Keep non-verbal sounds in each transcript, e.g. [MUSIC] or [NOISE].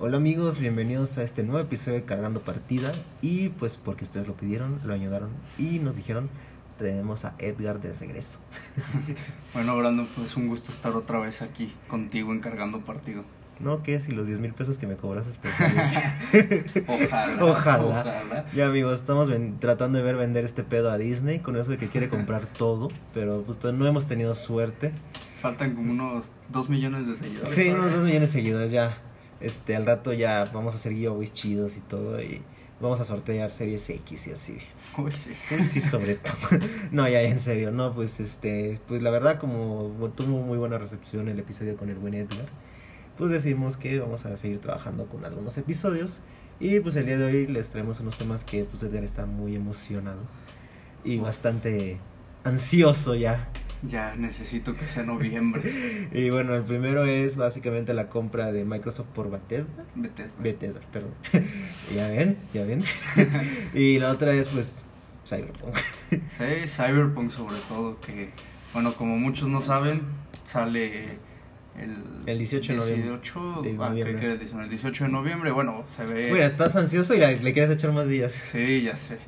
Hola amigos, bienvenidos a este nuevo episodio de Cargando Partida y pues porque ustedes lo pidieron, lo añadiron y nos dijeron tenemos a Edgar de regreso. [LAUGHS] bueno Brandon, pues un gusto estar otra vez aquí contigo encargando partido. No, ¿qué? Si los 10 mil pesos que me cobras es [LAUGHS] ojalá, ojalá, Ya amigos, estamos tratando de ver vender este pedo a Disney con eso de que quiere comprar [LAUGHS] todo, pero pues no hemos tenido suerte. Faltan como unos 2 millones de seguidores. Sí, unos 2 millones de seguidores ya. Este, al rato ya vamos a hacer giveaways chidos y todo y vamos a sortear series X y así. Uy, sí. sí, sobre todo. [LAUGHS] no, ya en serio, no, pues este, pues la verdad como tuvo muy buena recepción el episodio con el buen Edgar, pues decimos que vamos a seguir trabajando con algunos episodios y pues el día de hoy les traemos unos temas que pues Edgar está muy emocionado y bastante ansioso ya ya necesito que sea noviembre. [LAUGHS] y bueno, el primero es básicamente la compra de Microsoft por Bethesda. Bethesda. Bethesda, perdón. [LAUGHS] ya ven, ya ven. [LAUGHS] y la otra es pues Cyberpunk. sí, Cyberpunk sobre todo, que bueno, como muchos no saben, sale el, el 18 de noviembre. 18, de ah, noviembre. el 18 de noviembre, bueno, se ve... Mira, estás ansioso y le quieres echar más días. Sí, ya sé.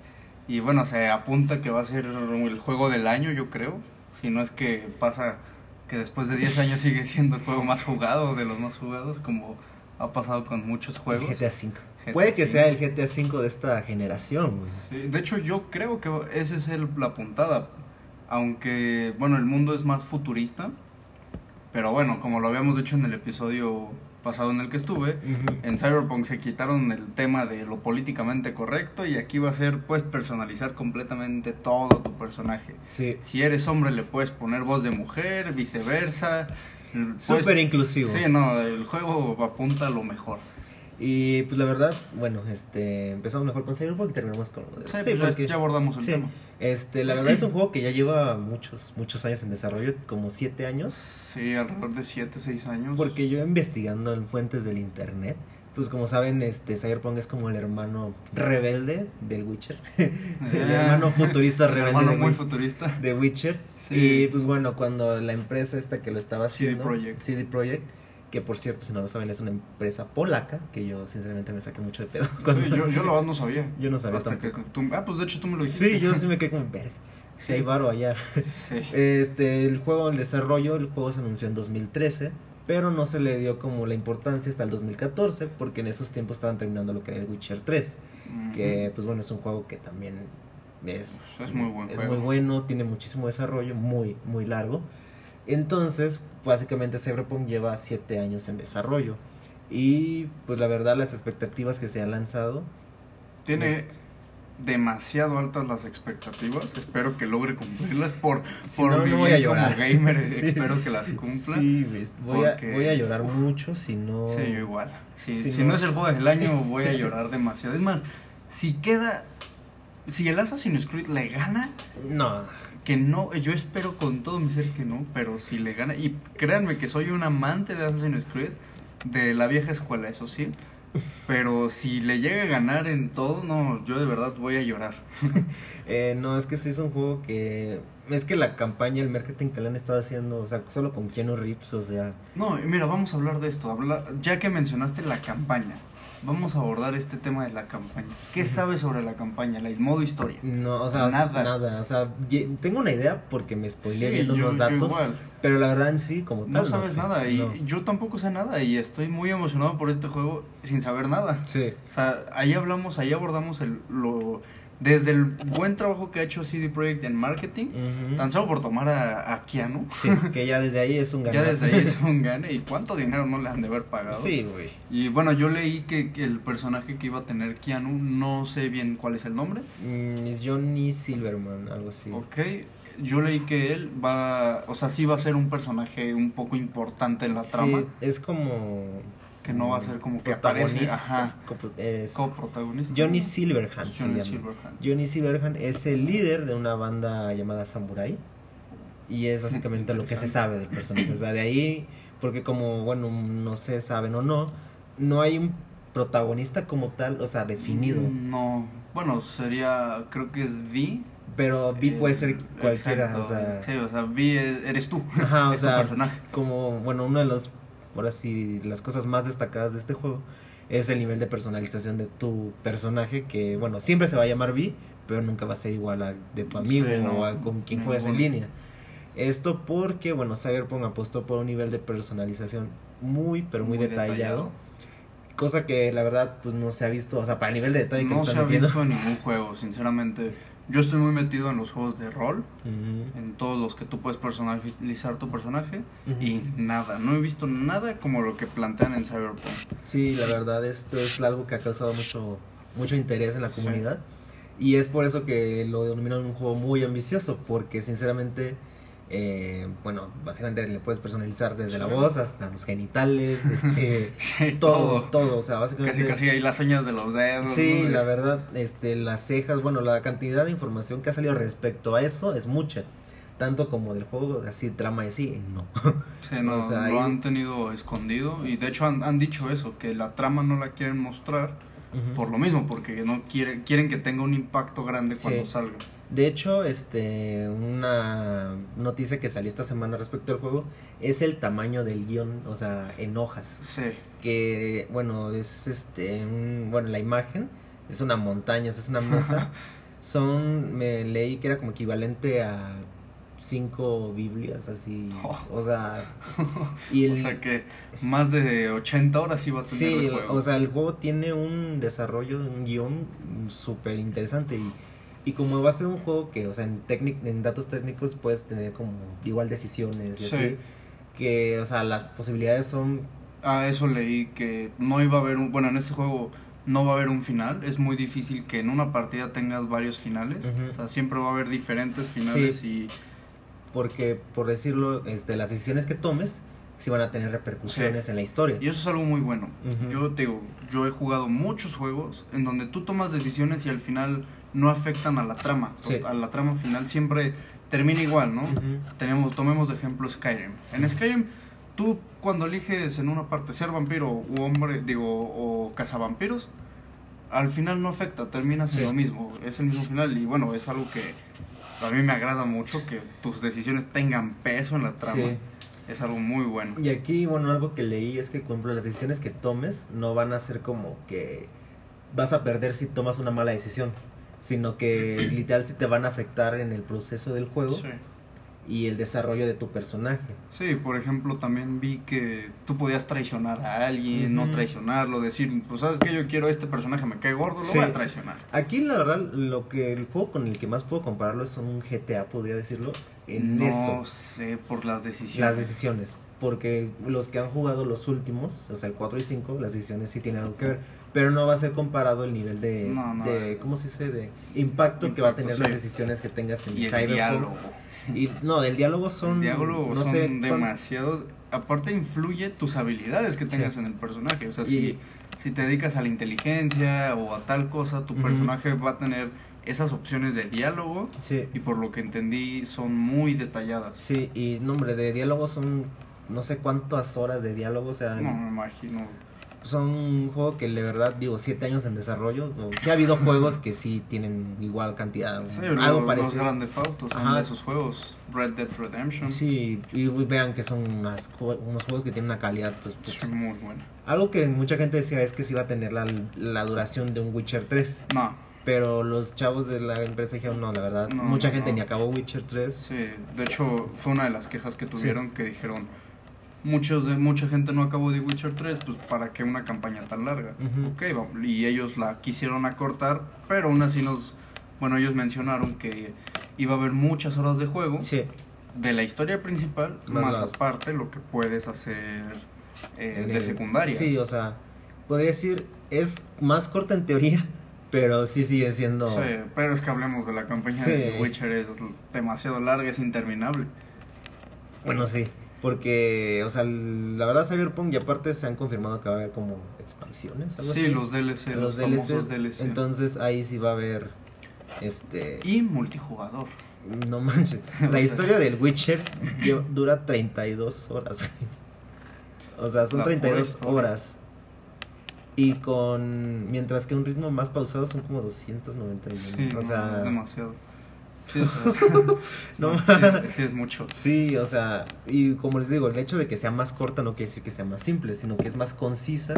Y bueno, se apunta que va a ser el juego del año, yo creo. Si no es que pasa que después de 10 años sigue siendo el juego más jugado, de los más jugados, como ha pasado con muchos juegos. GTA V. Puede que sea el GTA V de esta generación. de hecho, yo creo que esa es el, la puntada. Aunque, bueno, el mundo es más futurista. Pero bueno, como lo habíamos dicho en el episodio pasado en el que estuve, en Cyberpunk se quitaron el tema de lo políticamente correcto y aquí va a ser puedes personalizar completamente todo tu personaje. Si eres hombre le puedes poner voz de mujer, viceversa. Súper inclusivo. Sí, no, el juego apunta a lo mejor. Y pues la verdad, bueno, este empezamos mejor con Cyberpunk y terminamos con lo de... Sí, pues ya, abordamos el tema. Este, la verdad es un [CLEARS THROAT] juego que ya lleva muchos, muchos años en desarrollo, como siete años. Sí, alrededor de siete, seis años. Porque yo investigando en fuentes del internet, pues como saben, este Cyberpunk es como el hermano rebelde del Witcher. [LAUGHS] el ah. hermano futurista [LAUGHS] rebelde. hermano muy futurista. De Witcher. Y pues bueno, cuando la empresa esta que lo estaba haciendo, CD Projekt, CD Projekt que por cierto, si no lo saben, es una empresa polaca, que yo sinceramente me saqué mucho de pedo. Sí, yo, yo la no sabía. [LAUGHS] Yo no sabía Hasta que ah, pues de hecho tú me lo dijiste. Sí, yo sí me [LAUGHS] quedé como, ver, si hay varo allá. Sí. Este, el juego, el desarrollo, el juego se anunció en 2013, pero no se le dio como la importancia hasta el 2014, porque en esos tiempos estaban terminando lo que era el Witcher 3, que pues bueno, es un juego que también es, es muy buen Es muy bueno, tiene muchísimo desarrollo, muy, muy largo. Entonces, básicamente Cyberpunk lleva 7 años en desarrollo. Y pues la verdad las expectativas que se han lanzado... Tiene demasiado altas las expectativas. Espero que logre cumplirlas por, por no, voy a llorar. como gamer. [LAUGHS] Espero que las cumpla. Sí, voy, a, voy a llorar mucho si no... Sí, yo igual. si, no... es el juego del año voy a [LAUGHS] llorar demasiado. Es más, si queda... Si el Assassin's Creed le gana... No que no, yo espero con todo mi ser que no, pero si le gana, y créanme que soy un amante de Assassin's Creed, de la vieja escuela, eso sí, pero si le llega a ganar en todo, no, yo de verdad voy a llorar. [LAUGHS] eh, no, es que sí es un juego que... Es que la campaña, el marketing que le han estado haciendo, o sea, solo con Keanu Reeves, o sea... No, mira, vamos a hablar de esto, habla, ya que mencionaste la campaña vamos a abordar este tema de la campaña. ¿Qué sabes sobre la campaña, el modo historia? No, o sea, nada. Nada, o sea, tengo una idea porque me spoileé viendo los datos. Pero la verdad en sí, como tal. No sabes nada, y yo tampoco sé nada, y estoy muy emocionado por este juego sin saber nada. Sí. O sea, ahí hablamos, ahí abordamos el, lo desde el buen trabajo que ha hecho CD Projekt en marketing, tan solo por tomar a, a, Keanu. Sí, que ya desde ahí es un gane. [LAUGHS] ya desde ahí es [LAUGHS] un gane. ¿Y cuánto dinero no le han de haber pagado? Sí, güey. Y bueno, yo leí que, el personaje que iba a tener Keanu, no sé bien cuál es el nombre. Mm, es Johnny Silverman, algo así. Ok. Yo leí que él va, o sea, sí va a ser un personaje un poco importante en la trama. es como que no va a ser como que aparece, ajá, es coprotagonista. Johnny Silverhand Johnny Silverhand. Johnny Silverhand es el líder de una banda llamada Samurai y es básicamente lo que se sabe del personaje. O sea, de ahí, porque como, bueno, no se saben o no, no hay un protagonista como tal, o sea, definido. Mm, no, bueno, sería, creo que es V. Pero V puede ser cualquiera, o sea... Sí, o sea, V eres tú. Ajá, [LAUGHS] o sea, personaje. como, bueno, uno de los ahora sí, las cosas más destacadas de este juego es el nivel de personalización de tu personaje, que bueno, siempre se va a llamar Vi, pero nunca va a ser igual al de tu amigo o a con quien juegues en línea. Esto porque, bueno, Cyberpunk apostó por un nivel de personalización muy, pero muy, detallado, Cosa que la verdad, pues no se ha visto, o sea, para el nivel de detalle que no se ha visto en ningún [LAUGHS] juego, sinceramente. Yo estoy muy metido en los juegos de rol, en todos los que tú puedes personalizar tu personaje, y nada, no he visto nada como lo que plantean en Cyberpunk. Sí, la verdad, esto es algo que ha causado mucho, mucho interés en la comunidad. Y es por eso que lo denominan un juego muy ambicioso, porque sinceramente eh, bueno, básicamente le puedes personalizar desde la voz hasta los genitales, [LAUGHS] este, todo, todo, o sea, básicamente... Casi, casi hay las uñas de los dedos. Sí, la verdad, este, las cejas, bueno, la cantidad de información que ha salido respecto a eso es mucha. Tanto como del juego, así, trama y así, no. Sí, no, [LAUGHS] lo han tenido escondido y de hecho han, han, dicho eso, que la trama no la quieren mostrar por lo mismo, porque no quiere, quieren que tenga un impacto grande cuando salga. De hecho, este, una noticia que salió esta semana respecto al juego es el tamaño del guion, o sea, en hojas. Sí. Que, bueno, es este, bueno, la imagen es una montaña, es una mesa. [LAUGHS] Son, me leí que era como equivalente a cinco Biblias, así. Oh. O sea. Y [LAUGHS] o sea que más de 80 horas iba a tener sí, el juego. o sea, el juego tiene un desarrollo, un guion súper interesante y y como va a ser un juego que, o sea, en, en datos técnicos puedes tener como igual decisiones y así, que, o sea, las posibilidades son... Ah, eso leí, que no iba a haber un... Bueno, en este juego no va a haber un final, es muy difícil que en una partida tengas varios finales, o sea, siempre va a haber diferentes finales y... Porque, por decirlo, este, las decisiones que tomes sí van a tener repercusiones en la historia. Y eso es algo muy bueno. Yo te digo, yo he jugado muchos juegos en donde tú tomas decisiones y al final no afectan a la trama. A la trama final siempre termina igual, ¿no? Tenemos, tomemos de ejemplo Skyrim. En Skyrim, tú cuando eliges en una parte ser vampiro u hombre, digo, o cazavampiros, al final no afecta, termina siendo lo mismo, es el mismo final y bueno, es algo que a mí me agrada mucho, que tus decisiones tengan peso en la trama. Es algo muy bueno. Y aquí, bueno, algo que leí es que, por ejemplo, las decisiones que tomes no van a ser como que vas a perder si tomas una mala decisión sino que [CLEARS THROAT] literal sí te van a afectar en el proceso del juego y el desarrollo de tu personaje. Sí, por ejemplo, también vi que tú podías traicionar a alguien, no traicionarlo, decir, pues sabes que yo quiero este personaje, me cae gordo, lo voy a traicionar. Aquí la verdad, lo que el juego con el que más puedo compararlo es un GTA, podría decirlo, en no eso. No sé, por las decisiones. Las decisiones, porque los que han jugado los últimos, o sea, el 4 y 5, las decisiones sí tienen algo que ver pero no va a ser comparado el nivel de, de ¿cómo se dice? de impacto, que va a tener las decisiones que tengas en y el diálogo. Y no, del diálogo son diálogo no son sé, demasiados, aparte influye tus habilidades que tengas en el personaje, o sea, si si te dedicas a la inteligencia o a tal cosa, tu personaje va a tener esas opciones de diálogo sí. y por lo que entendí son muy detalladas. Sí, y nombre de diálogo son no sé cuántas horas de diálogo, o sea, no me imagino son un juego que de verdad digo siete años en desarrollo sí ha habido juegos que sí tienen igual cantidad sí, algo parecido los grandes autos son de esos juegos Red Dead Redemption. Sí y vean que son unos juegos que tienen una calidad pues, pues muy buena. Algo que mucha gente decía es que sí iba a tener la, la duración de un Witcher 3 no. Pero los chavos de la empresa dijeron no la verdad mucha gente ni acabó Witcher 3 sí de hecho fue una de las quejas que tuvieron que dijeron muchos de mucha gente no acabó de Witcher 3, pues para qué una campaña tan larga. y ellos la quisieron acortar, pero aún así nos bueno, ellos mencionaron que iba a haber muchas horas de juego sí. de la historia principal, más, aparte lo que puedes hacer eh, de secundaria. Sí, o sea, podría decir es más corta en teoría, [LAUGHS] pero sí sigue siendo Sí, pero es que hablemos de la campaña de Witcher es demasiado larga, es interminable. Bueno, sí. Porque, o sea, la verdad Cyberpunk y aparte se han confirmado que va a haber como expansiones. ¿algo sí, los DLC, los, DLC, Entonces ahí sí va a haber este... Y multijugador. No manches. [LAUGHS] La historia del Witcher dura 32 horas. o sea, son 32 horas. Y con... Mientras que un ritmo más pausado son como 291. Sí, o sea, es demasiado. Sí, o sea, [LAUGHS] No, sí, sí es mucho. Sí, o sea, y como les digo, el hecho de que sea más corta no quiere decir que sea más simple, sino que es más concisa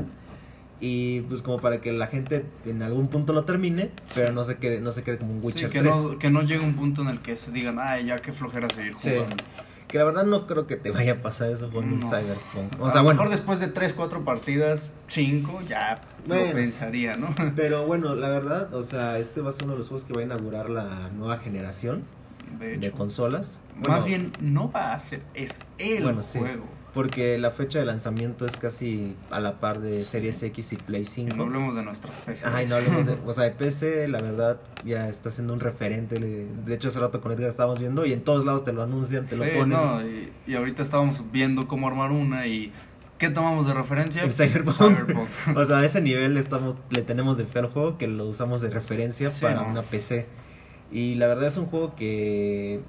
y pues como para que la gente en algún punto lo termine, pero no se quede, no se quede como un Sí, Witcher que, 3. no, que no llegue un punto en el que se digan, ay, ya qué flojera seguir Sí. jugando. Que la verdad no creo que te vaya a pasar eso con un No. Cyberpunk. O a sea, lo bueno, mejor después de 3, 4 partidas, 5, ya Bueno, lo pensaría, ¿no? [LAUGHS] pero bueno, la verdad, o sea, este va a ser uno de los juegos que va a inaugurar la nueva generación De consolas. Más bien, no va a ser, es el Bueno, sí. Porque la fecha de lanzamiento es casi a la par de Series X y Play Y 5. no hablemos de nuestras PCs. Ajá, y no hablemos de, [LAUGHS] o sea, de PC, la verdad, ya está siendo un referente. De hecho, hace rato con Edgar estábamos viendo y en todos lados te lo anuncian, te Sí, lo ponen. no, y, y ahorita estábamos viendo cómo armar una y ¿qué tomamos de referencia? El Cyberpunk. Cyberpunk. [LAUGHS] O sea, a ese nivel estamos, le tenemos de fe al juego que lo usamos de referencia Sí, para no. una PC. Y la verdad es un juego que,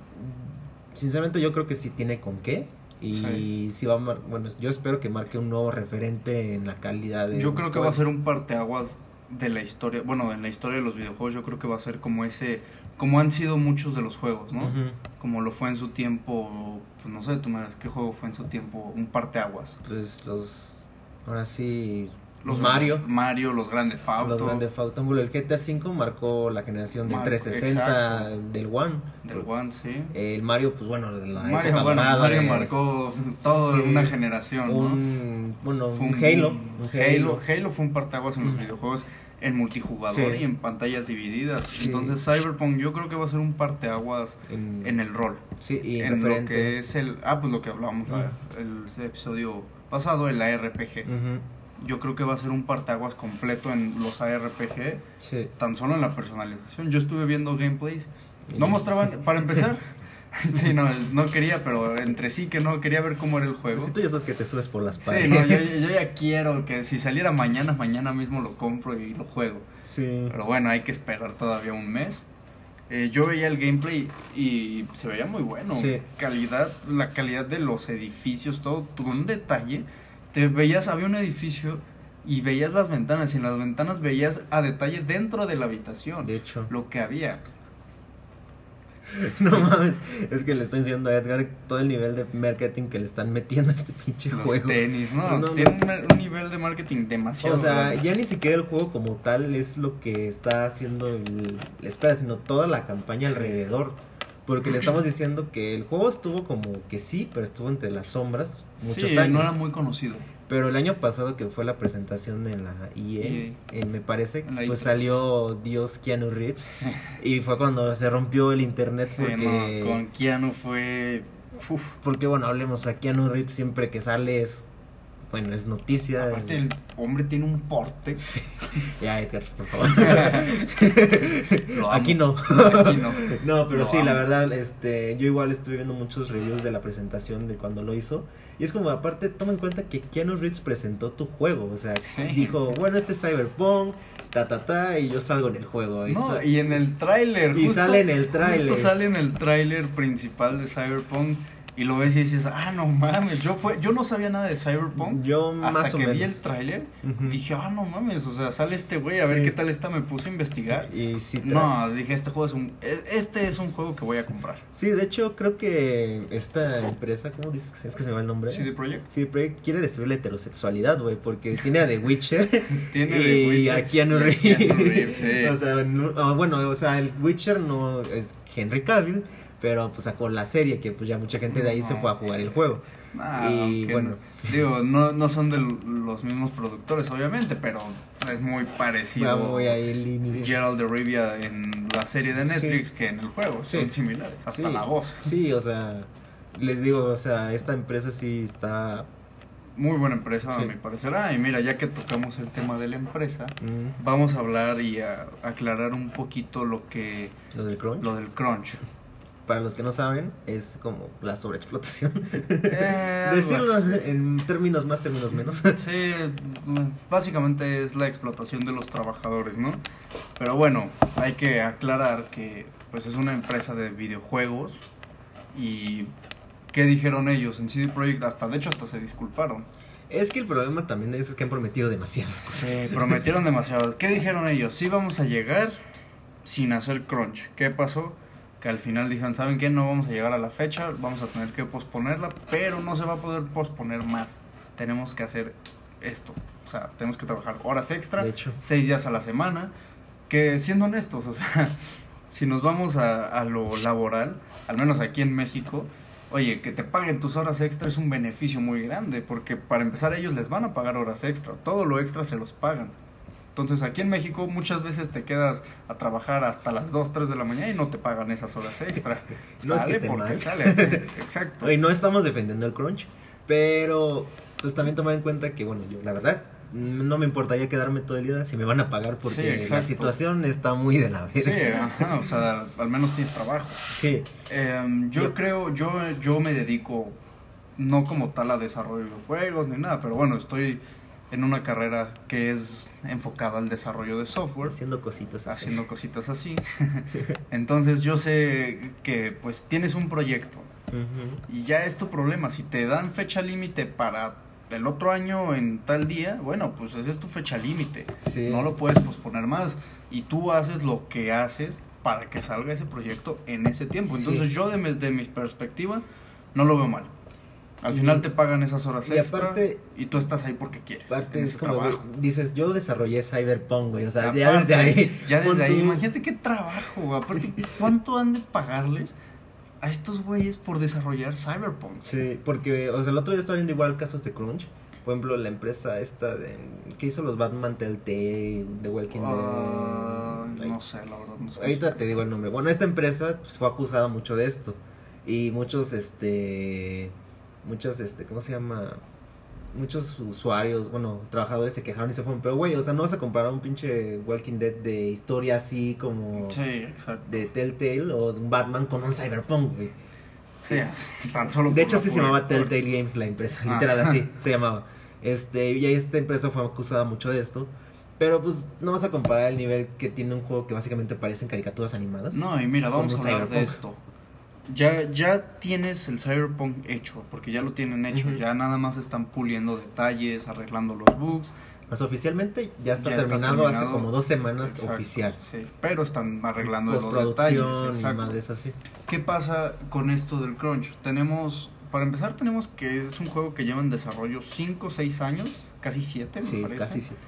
sinceramente, yo creo que sí tiene con qué. Y Sí. sí va a mar- bueno, yo espero que marque un nuevo referente en la calidad de. Yo creo que va a ser un parteaguas de la historia, bueno, en la historia de los videojuegos yo creo que va a ser como ese, como han sido muchos de los juegos, ¿no? Como lo fue en su tiempo, pues no sé, tú me dirás, ¿qué juego fue en su tiempo? Un parteaguas. Pues los. Ahora sí. Los Mario. Mario, los Grande Auto. Los Grand Theft Auto. El GTA V marcó la generación del Marcó, 360, exacto. del One. Del One, sí. El Mario, pues bueno, la Mario, época bueno, dorada Mario de- marcó toda Sí. una generación, ¿no? un, bueno, Fue un Halo. un Halo. Halo fue un parteaguas en los videojuegos en multijugador Sí. y en pantallas divididas. Sí. Entonces Cyberpunk yo creo que va a ser un parteaguas En, en el rol. sí, y en lo referente. que es el... Ah, pues lo que hablábamos la- el episodio pasado, el ARPG. Ujú, Yo creo que va a ser un parteaguas completo en los ARPG, sí. tan solo en la personalización. Yo estuve viendo gameplays. No mostraban, para empezar... [LAUGHS] sí, no, no quería, pero entre sí que no, quería ver cómo era el juego. Si tú ya sabes que te subes por las Sí, paredes. no, yo, [LAUGHS] yo ya quiero que si saliera mañana, mañana mismo lo compro y lo juego. Sí. Pero bueno, hay que esperar todavía un mes. Eh, yo veía el gameplay y se veía muy bueno. Sí. Calidad, la calidad de los edificios, todo, un detalle. Te veías, había un edificio y veías las ventanas y en las ventanas veías a detalle dentro de la habitación De hecho. lo que había. [LAUGHS] No mames. Es que le estoy diciendo a Edgar todo el nivel de marketing que le están metiendo a este pinche Los juego. tenis, ¿no? No, Tiene un, un nivel de marketing demasiado. O sea, grande. ya ni siquiera el juego como tal es lo que está haciendo el, espera, sino toda la campaña Sí. alrededor. Porque le estamos diciendo que el juego estuvo como que sí, pero estuvo entre las sombras muchos sí, años. no era muy conocido. Pero el año pasado que fue la presentación en la EA. eh, me parece, la pues E3. salió Dios Keanu Reeves [LAUGHS] y fue cuando se rompió el internet Sí, porque, no, con Keanu fue... uf. porque bueno, hablemos a Keanu Reeves siempre que sale es, bueno, es noticia. Aparte, el hombre tiene un porte. [LAUGHS] Ya, Edgar, por favor. [LAUGHS] Aquí no. Aquí no. [LAUGHS] No, pero Lo sí, la amo. verdad, este, yo igual estuve viendo muchos reviews de la presentación de cuando lo hizo. Y es como, aparte, toma en cuenta que Keanu Reeves presentó tu juego. O sea, Sí. dijo, bueno, este es Cyberpunk, ta, ta, ta, y yo salgo en el juego. Y No, y en el tráiler. Y justo- sale en el tráiler. Justo sale en el tráiler principal de Cyberpunk. Y lo ves y dices, ah, no mames. Yo, fue, yo no sabía nada de Cyberpunk. yo Hasta más o que menos. vi el tráiler, Ujú. dije, ah, no mames. O sea, sale este güey, a ver qué tal está. Me puse a investigar. Y tra- No, dije, este juego es un. es- Este es un juego que voy a comprar. sí, de hecho, creo que esta empresa, ¿cómo dices? Es que se me va el nombre. CD Projekt. Sí, Projekt quiere destruir la heterosexualidad, güey, porque [LAUGHS] tiene a The Witcher [LAUGHS] Tiene y de Witcher a Keanu y a Reeves. Keanu Reeves, sí. [LAUGHS] o sea, no- ah, bueno, o sea, el Witcher no es Henry Cavill, pero pues sacó la serie que pues ya mucha gente de ahí se fue a jugar el juego. Ah, Y bueno. no- digo, no, no son de los mismos productores, obviamente, pero es muy parecido. Muy ahí línea. Gerald de Rivia en la serie de Netflix que en el juego, Sí. son similares, hasta Sí, la voz. Sí, o sea, les digo, o sea, esta empresa sí está Muy buena empresa, Sí. a mi parecer. Ah, y mira, ya que tocamos el tema de la empresa, mm, vamos a hablar y a aclarar un poquito lo que lo del crunch. lo del crunch. Para los que no saben, es como la sobreexplotación. [LAUGHS] Eh, Decirlo en términos más, términos menos. Sí, básicamente es la explotación de los trabajadores, ¿no? Pero bueno, hay que aclarar que pues es una empresa de videojuegos y ¿qué dijeron ellos en CD Projekt? Hasta de hecho hasta se disculparon. Es que el problema también de eso es que han prometido demasiadas cosas. Se [LAUGHS] prometieron demasiado. ¿Qué dijeron ellos? Sí vamos a llegar sin hacer crunch. ¿Qué pasó? Que al final dijeron, ¿saben qué? No vamos a llegar a la fecha, vamos a tener que posponerla, pero no se va a poder posponer más. Tenemos que hacer esto. O sea, tenemos que trabajar horas extra, hecho. seis días a la semana, que siendo honestos, [LAUGHS] o sea, si nos vamos a, a lo laboral, al menos aquí en México, oye, que te paguen tus horas extra es un beneficio muy grande, porque para empezar ellos les van a pagar horas extra, todo lo extra se los pagan. Entonces aquí en México muchas veces te quedas a trabajar hasta las 2, 3 de la mañana y no te pagan esas horas extra. [LAUGHS] No es que sale porque mal. sale. [LAUGHS] Exacto. Oye, no estamos defendiendo el crunch, pero pues también tomar en cuenta que, bueno, yo la verdad no me importaría quedarme todo el día si me van a pagar Sí, porque la situación está muy de la Sí, verga. ajá, o sea, al menos tienes trabajo. Sí, Em, yo Yo- creo, yo, yo me dedico no como tal a desarrollo de juegos ni nada, pero bueno, estoy en una carrera que es enfocada al desarrollo de software, haciendo cositas así. haciendo cositas así. [LAUGHS] Entonces yo sé que pues tienes un proyecto y ya es tu problema. Si te dan fecha límite para el otro año en tal día, bueno, pues esa es tu fecha límite. Sí. No lo puedes posponer más. Y tú haces lo que haces para que salga ese proyecto en ese tiempo. Sí. Entonces yo de mi, de mi perspectiva no lo veo mal. Al final te pagan esas horas y extra aparte- y tú estás ahí porque quieres. Aparte es como, trabajo. dices, yo desarrollé Cyberpunk, güey, o sea, ya desde ahí. Ya desde ahí, imagínate qué trabajo, güey. Aparte, ¿cuánto han de pagarles a estos güeyes por desarrollar Cyberpunk? Sí, porque, o sea, el otro día estaba viendo igual casos de crunch. Por ejemplo, la empresa esta de, que hizo los Batman Telltale, The Walking Ah, Dead. no sé, la verdad, no sé. Ahorita te digo el nombre. Bueno, esta empresa pues, fue acusada mucho de esto. Y muchos, este. Muchos, este. ¿Cómo se llama? Muchos usuarios, bueno, trabajadores se quejaron y se fueron. Pero, güey, o sea, no vas a comparar un pinche Walking Dead de historia así como. Sí, exacto. De Telltale o un Batman con un Cyberpunk, güey. Sí, tan solo De hecho, sí se llamaba historia. Telltale Games la empresa, Ah. literal así [LAUGHS] se llamaba. Este, y esta empresa fue acusada mucho de esto. Pero pues no vas a comparar el nivel que tiene un juego que básicamente parecen caricaturas animadas. No, y mira, vamos a hablar de esto. Ya, ya tienes el Cyberpunk hecho, porque ya lo tienen hecho. Ya nada más están puliendo detalles, arreglando los bugs. Pues oficialmente ya está, Ya está terminado, hace como dos semanas Exacto, oficial. Sí, pero están arreglando los detalles. Y madres así. ¿Qué pasa con esto del crunch? Tenemos, para empezar, tenemos que es un juego que lleva en desarrollo 5 o 6 años, casi 7, me Sí, parece. casi siete.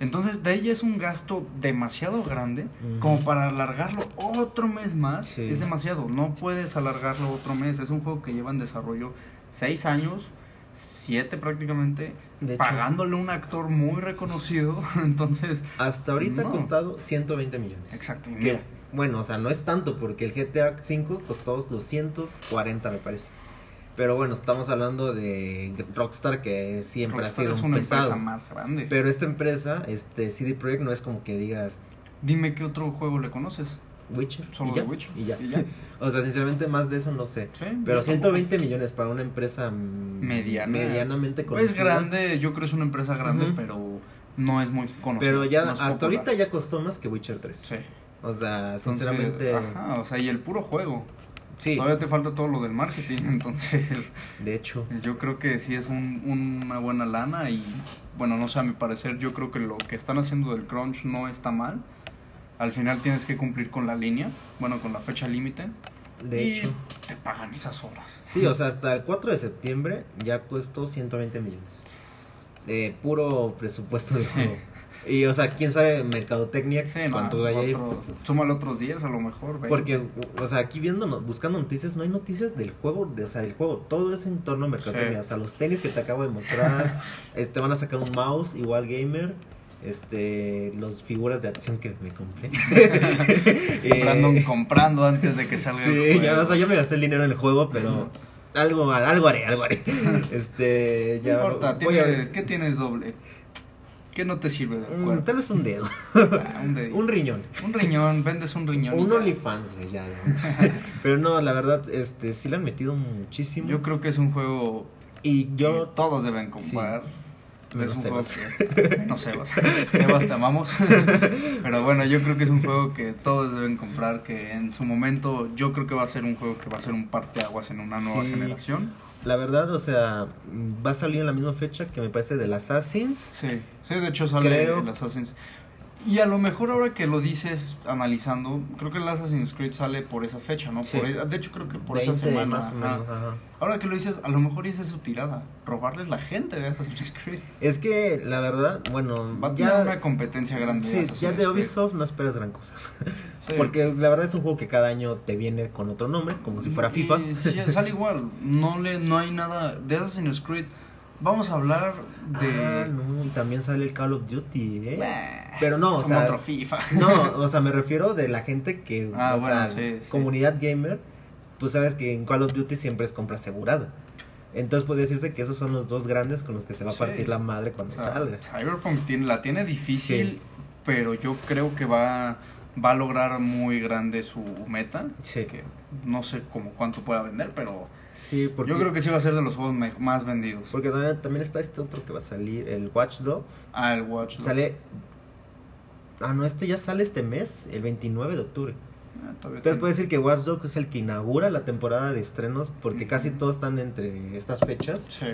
Entonces, de ahí es un gasto demasiado grande como para alargarlo otro mes más. Sí. Es demasiado, no puedes alargarlo otro mes. Es un juego que lleva en desarrollo 6 años, 7 prácticamente, De pagándole a un actor muy reconocido. [LAUGHS] Entonces, hasta ahorita No. ha costado 120 millones. exacto. Que, mira, bueno, o sea, no es tanto porque el GTA 5 costó 240, me parece. Pero bueno, estamos hablando de Rockstar que siempre Rockstar ha es sido una un pesado. empresa más grande. Pero esta empresa, este CD Projekt no es como que digas Dime qué otro juego le conoces. Witcher Solo y de Witcher. y ya. Y ya. [LAUGHS] o sea, sinceramente más de eso no sé. Sí, Pero yo 120 millones para una empresa Mediana. medianamente tampoco. Es conocida. grande, yo creo que es una empresa grande, pero no es muy conocida. Pero ya no es hasta popular. ahorita ya costó más que Witcher 3. Sí. O sea, Entonces, sinceramente Ajá, o sea, y el puro juego. Sí, Todavía te falta todo lo del marketing, [LAUGHS] entonces de hecho. yo creo que sí es un, una buena lana y bueno, no sé, a mi parecer yo creo que lo que están haciendo del crunch no está mal. Al final tienes que cumplir con la línea, bueno, con la fecha límite. De y hecho. te pagan esas horas. Sí, o sea, hasta el 4 de septiembre ya costó 120 millones. [LAUGHS] De puro presupuesto de Sí. juego. Y, o sea, quién sabe mercadotecnia Sí, no, cuánto hay ahí. otro, súmale otros días a lo mejor. Porque, o sea, aquí viendo, no- buscando noticias, no hay noticias del juego, de, o sea, del juego, todo es en torno a mercadotecnia. Sí. O sea, los tenis que te acabo de mostrar, [LAUGHS] este, van a sacar un mouse, igual gamer, este, los figuras de acción que me compré. [LAUGHS] Eh, comprando antes de que salga el Sí, juego. ya, o sea, yo me gasté el dinero en el juego, pero algo, algo haré, algo haré. [LAUGHS] Este, No ya. importa, voy a- ¿qué tienes doble? ¿Qué no te sirve del Mm, cuerpo? tal vez un dedo, Ah, un, riñón. Un riñón, vendes un riñón. Un. OnlyFans, güey, ya. ¿no? [LAUGHS] Pero no, la verdad, este, sí le han metido muchísimo. Yo creo que es un juego y que yo, todos deben comprar. Menos es un Sebas. juego que... Menos Sebas. Sebas, te amamos. [LAUGHS] Pero bueno, yo creo que es un juego que todos deben comprar, que en su momento yo creo que va a ser un juego que va a ser un parteaguas en una nueva Sí. generación. La verdad, o sea, va a salir en la misma fecha que me parece del Assassins. Sí, sí, de hecho sale Creo- el Assassin's. Y a lo mejor ahora que lo dices analizando, creo que el Assassin's Creed sale por esa fecha, ¿no? Sí. Por, e- de hecho, creo que por 20 esa semana. más o menos, ajá. Ahora que lo dices, a lo mejor esa es su tirada. Robarles la gente de Assassin's Creed. Es que la verdad, bueno, Va a tener ya, una competencia grande. sí, ya de Creed. Ubisoft no esperas gran cosa. [LAUGHS] Sí. Porque la verdad es un juego que cada año te viene con otro nombre, como si fuera FIFA. Y sí, sale igual. No, le, no hay nada de Assassin's Creed. Vamos a hablar de. Ah, no, también sale el Call of Duty, ¿eh? Pero no, es o como sea, otro FIFA. No, o sea, me refiero de la gente que, [LAUGHS] Ah, o bueno, sea, sí, sí. comunidad gamer, pues sabes que en Call of Duty siempre es compra asegurada. Entonces puede decirse que esos son los dos grandes con los que se va a partir sí. la madre O cuando sea, salga. Cyberpunk tiene, la tiene difícil, pero yo creo que va, va a lograr muy grande su meta. Sí. Que no sé cómo cuánto pueda vender, pero Sí, porque, yo creo que sí va a ser de los juegos más vendidos. porque también, también está este otro que va a salir, el Watch Dogs. Ah, el Watch Dogs. Sale... Ah, no, este ya sale este mes, el 29 de octubre. Ah, Entonces puede decir que Watch Dogs es el que inaugura la temporada de estrenos, porque casi todos están entre estas fechas. Sí.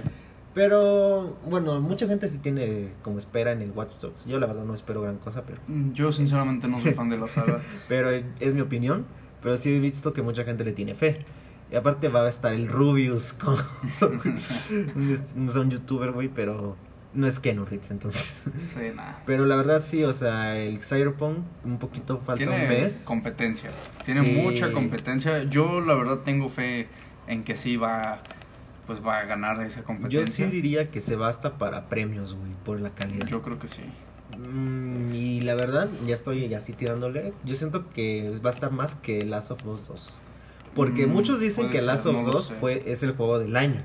Pero, bueno, mucha gente sí tiene como espera en el Watch Dogs. Yo la verdad no espero gran cosa, pero, Mm, Yo sinceramente no soy fan de la saga. [LAUGHS] pero es mi opinión. Pero sí he visto que mucha gente le tiene fe. Y aparte va a estar el Rubius, como [LAUGHS] no es un youtuber, güey, pero no es Keanu Reeves, entonces. sí, nada. Pero la verdad sí, o sea, el Cyberpunk un poquito falta Tiene un mes. competencia. Tiene Sí. mucha competencia. Yo la verdad tengo fe en que sí va pues va a ganar esa Yo competencia. sí diría que se va hasta para premios, güey, por la calidad. Yo creo que sí. Mm, y la verdad, ya estoy así tirándole. Yo siento que va a estar más que Last of Us 2. Porque Mm, muchos dicen que Last of no Us fue, es el juego del año.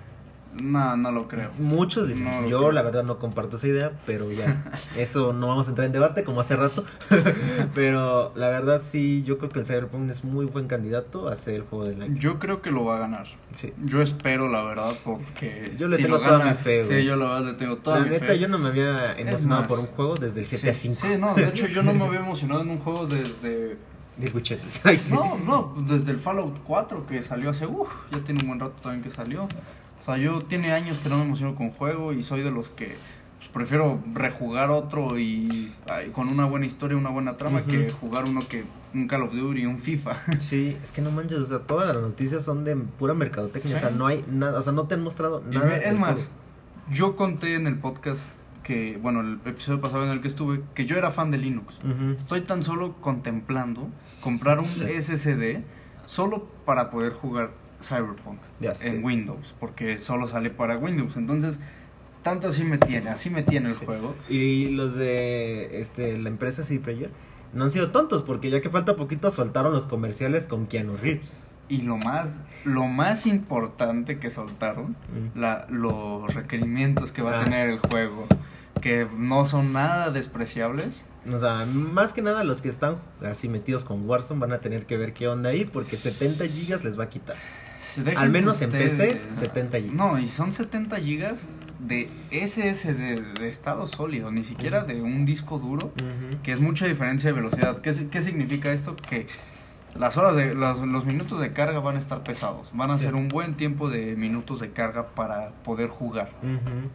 No, no lo creo. Muchos dicen. No Yo creo. la verdad no comparto esa idea, pero ya. [LAUGHS] eso no vamos a entrar en debate como hace rato. [LAUGHS] pero la verdad sí, yo creo que el Cyberpunk es muy buen candidato a ser el juego del año. Yo creo que lo va a ganar. Sí. Yo espero, la verdad, porque. Yo le si tengo toda gana- mi fe, güey. Sí, yo la verdad le tengo toda La mi neta, fe. yo no me había emocionado más, por un juego desde el GTA sí, V. sí, no, de hecho yo no me había [LAUGHS] emocionado en un juego desde. De Witcher. [LAUGHS] Ay, sí. No, no, desde el Fallout 4 que salió hace. Uff, ya tiene un buen rato también que salió. O sea, yo tiene años que no me emociono con juego y soy de los que pues, prefiero rejugar otro y ay, con una buena historia, una buena trama, que jugar uno que un Call of Duty, un FIFA. [LAUGHS] Sí, es que no manches, o sea, todas las noticias son de pura mercadotecnia, Sí. o sea, no hay nada, o sea, no te han mostrado nada. me- es más, juego. yo conté en el podcast que, bueno, el episodio pasado en el que estuve, que yo era fan de Linux. Estoy tan solo contemplando comprar un Sí. SSD solo para poder jugar Cyberpunk Ya sé. en Windows, porque solo sale para Windows. Entonces, tanto así me tiene, así me tiene el Sí. juego. Y los de este la empresa CD Projekt no han sido tontos, porque ya que falta poquito soltaron los comerciales con Keanu Reeves. Y lo más, lo más importante que soltaron, Mm. la, los requerimientos que va a Ah, tener el juego, que no son nada despreciables. O sea, más que nada los que están así metidos con Warzone van a tener que ver qué onda ahí, porque 70 gigas les va a quitar. Dejen Al menos en. PC, 70 gigas. No, y son 70 gigas de SSD de estado sólido, ni siquiera de un disco duro, Ujú. que es mucha diferencia de velocidad. ¿Qué, qué significa esto? Que las horas de los, los minutos de carga van a estar pesados, van a Sí. ser un buen tiempo de minutos de carga para poder jugar. Ujú.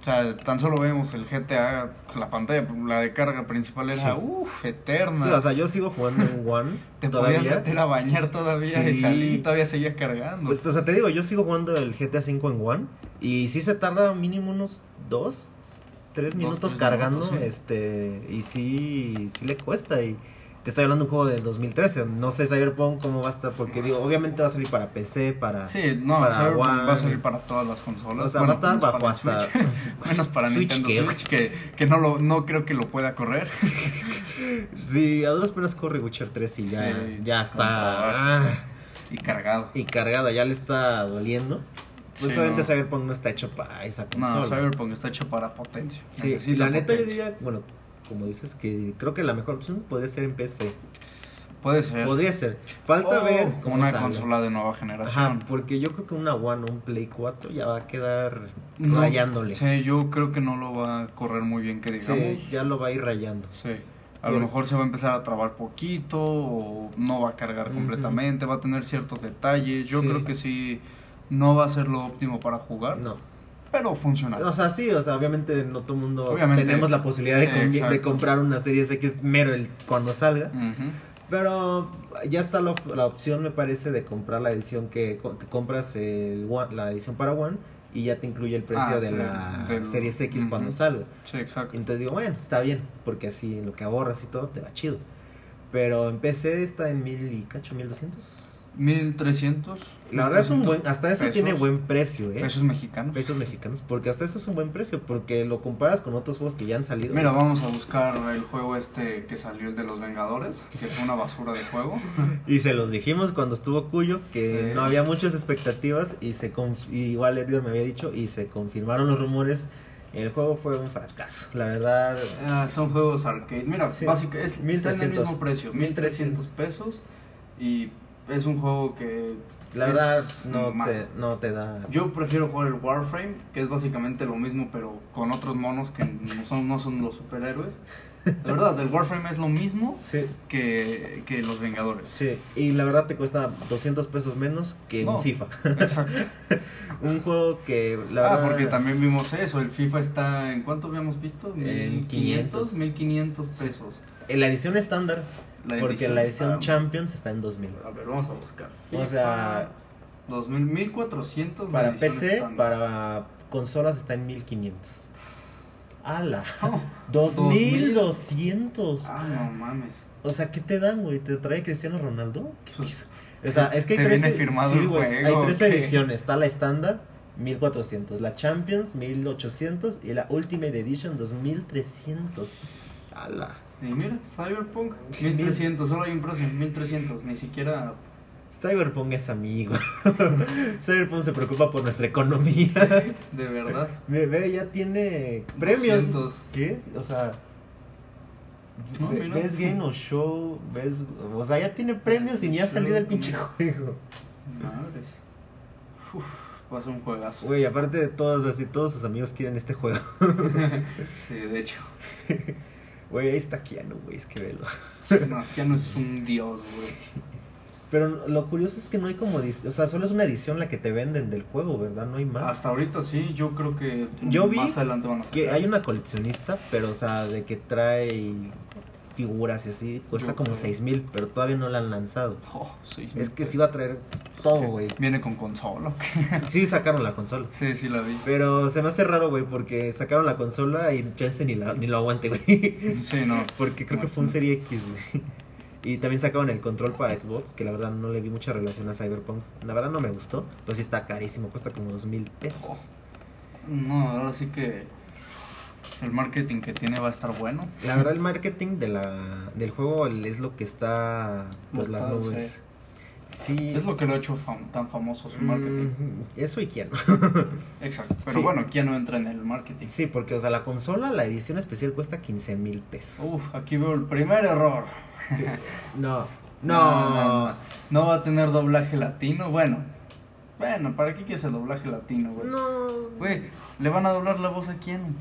O sea, tan solo vemos el GTA, la pantalla, la de carga principal era, Sí. uff, eterna. Sí, o sea, yo sigo jugando en One [LAUGHS] Te podías meter a bañar todavía y salir y todavía seguía cargando. Pues, o sea, te digo, yo sigo jugando el GTA V en One y sí se tarda mínimo unos dos, tres Dos, minutos tres cargando, minutos, sí. este, y sí, sí le cuesta y te estoy hablando de un juego del 2013, no sé Cyberpunk cómo va a estar, porque digo, obviamente va a salir para PC, para... Sí, no, para Cyberpunk One. va a salir para todas las consolas. O sea, va a estar bajo hasta... Switch. [LAUGHS] menos para Switch, Nintendo. Switch, que, que no, lo, no creo que lo pueda correr. [LAUGHS] Sí, a duras penas corre Witcher 3 y ya, Sí, ya está... ah, y cargado. y cargada, ya le está doliendo. Pues Sí, obviamente no. Cyberpunk no está hecho para esa consola. No, Cyberpunk está hecho para potencia. Sí, la neta yo potencia. diría, bueno, como dices, que creo que la mejor opción podría ser en PC. Puede ser. Podría ser. Falta ver cómo una sale. consola de nueva generación. Ajá, porque yo creo que una One o un Play 4 ya va a quedar No, rayándole. Sí, Sí, yo creo que no lo va a correr muy bien, que digamos. ya lo va a ir rayando. Sí. A lo mejor se va a empezar a trabar poquito o no va a cargar completamente, va a tener ciertos detalles. Yo Sí. creo que sí, no va a ser lo óptimo para jugar. No. Pero funcional. O sea, sí, o sea, obviamente no todo el mundo Obviamente. tenemos la posibilidad de, Sí, comprar una serie X mero el, cuando salga. Pero ya está la, la opción, me parece, de comprar la edición que te compras el One- la edición para One y ya te incluye el precio Ah, de sí, la del- Series X cuando salga. Sí, exacto. Entonces digo, bueno, está bien, porque así en lo que ahorras y todo te va chido. Pero en PC está en mil y cacho, mil doscientos. 1300. La verdad es un buen, hasta eso pesos. tiene buen precio, eh. Pesos mexicanos. Pesos mexicanos, porque hasta eso es un buen precio, porque lo comparas con otros juegos que ya han salido. Mira, vamos a buscar el juego este que salió, el de los Vengadores, que fue una basura de juego. [LAUGHS] Y se los dijimos cuando estuvo Cuyo que no había muchas expectativas y se y igual Edgar me había dicho y se confirmaron los rumores. El juego fue un fracaso, la verdad. Ah, son juegos arcade. Mira, Sí. básica, es, está en el 1300. mismo precio, 1300 pesos. Y es un juego que. La verdad no mal. te, no te da. Yo prefiero jugar el Warframe, que es básicamente lo mismo, pero con otros monos que no son, no son los superhéroes. La verdad, el Warframe es lo mismo Sí, que, que los Vengadores. sí. Y la verdad te cuesta 200 pesos menos que No. un FIFA. Exacto. [LAUGHS] un juego que la ah, verdad. porque también vimos eso. El FIFA está en cuánto habíamos visto? En 1500, 500. 1500 pesos. En la edición estándar, La porque la edición está- Champions está en 2000. A ver, vamos a buscar. O sea, 2000, 1400 la para PC, estándar. para consolas está en 1500. ¡Hala! [LAUGHS] Oh, 2200. Ah, no mames. O sea, ¿qué te dan, güey? ¿Te trae Cristiano Ronaldo? ¿Qué Pues? O sea, es que hay tres, viene firmado sí, el güey, juego, Hay tres ¿o qué? ediciones. Está la estándar, 1400. La Champions, 1800. Y la Ultimate Edition, 2300. ¡Hala! Y mira, Cyberpunk 1300, solo hay un precio, 1300, ni siquiera Cyberpunk es amigo. [LAUGHS] Cyberpunk se preocupa por nuestra economía. de verdad. [LAUGHS] Ve, ve, ya tiene premios. 200. ¿Qué? O sea, No, ves Game o Show, ves, o sea, ya tiene premios y ni ha salido el pinche juego. Madres. Uf, va a ser un juegazo. Güey, aparte de todos, así todos sus amigos quieren este juego. [LAUGHS] sí, de hecho. Güey, ahí está Keanu, güey, es que velo. No, no es un dios, güey. Pero lo curioso es que no hay como, o sea, solo es una edición la que te venden del juego, ¿verdad? No hay más. Hasta ahorita sí, yo creo que Yo vi más adelante van a sacar. Que hay una coleccionista, pero o sea, de que trae figuras y así, cuesta Yo como creo. 6 mil, pero todavía no la han lanzado. Oh. Es que sí va a traer todo, güey. Viene con consola. [LAUGHS] Sí sacaron la consola. Sí, sí la vi. Pero se me hace raro, güey, porque sacaron la consola y chance ni, la, ni lo aguante, güey. [LAUGHS] Sí, no. [LAUGHS] Porque creo que fue un Serie X, güey. Y también sacaron el control para Xbox, que la verdad no le vi mucha relación a Cyberpunk. La verdad no me gustó, pero sí está carísimo, cuesta como dos mil pesos. No, ahora sí que el marketing que tiene va a estar bueno. La verdad el marketing de la, del juego es lo que está, pues las nubes. Sí. Es lo que lo ha hecho fam- tan famoso su marketing. Mm, Eso y quién. [LAUGHS] Exacto. Pero Sí. bueno, ¿quién no entra en el marketing? Sí, porque, o sea, la consola, la edición especial cuesta 15 mil pesos. Uf, aquí veo el primer error. [LAUGHS] No, [LAUGHS] No, no. no, no. No va a tener doblaje latino. Bueno, bueno, ¿para qué quieres el doblaje latino, güey? No. Güey, ¿le van a doblar la voz a quién?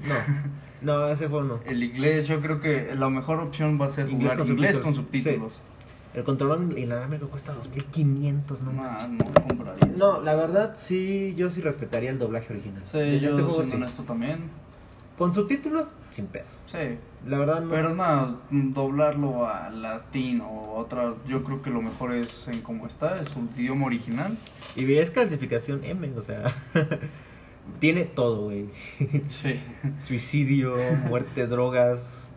No, no, ese juego no. El inglés, yo creo que la mejor opción va a ser Inglés jugar con inglés subtítulos. con subtítulos. El control inalámbrico cuesta 2500, no No, no, no compraría. No, la verdad sí, yo sí respetaría el doblaje original. Sí, En yo este juego sí. honesto también. Con subtítulos, sin pedos. Sí. La verdad no. Pero nada, doblarlo a latino o otra, yo creo que lo mejor es en cómo está, es su idioma original. Y es clasificación M, o sea. [LAUGHS] tiene todo, güey. Sí. [LAUGHS] Suicidio, muerte, drogas.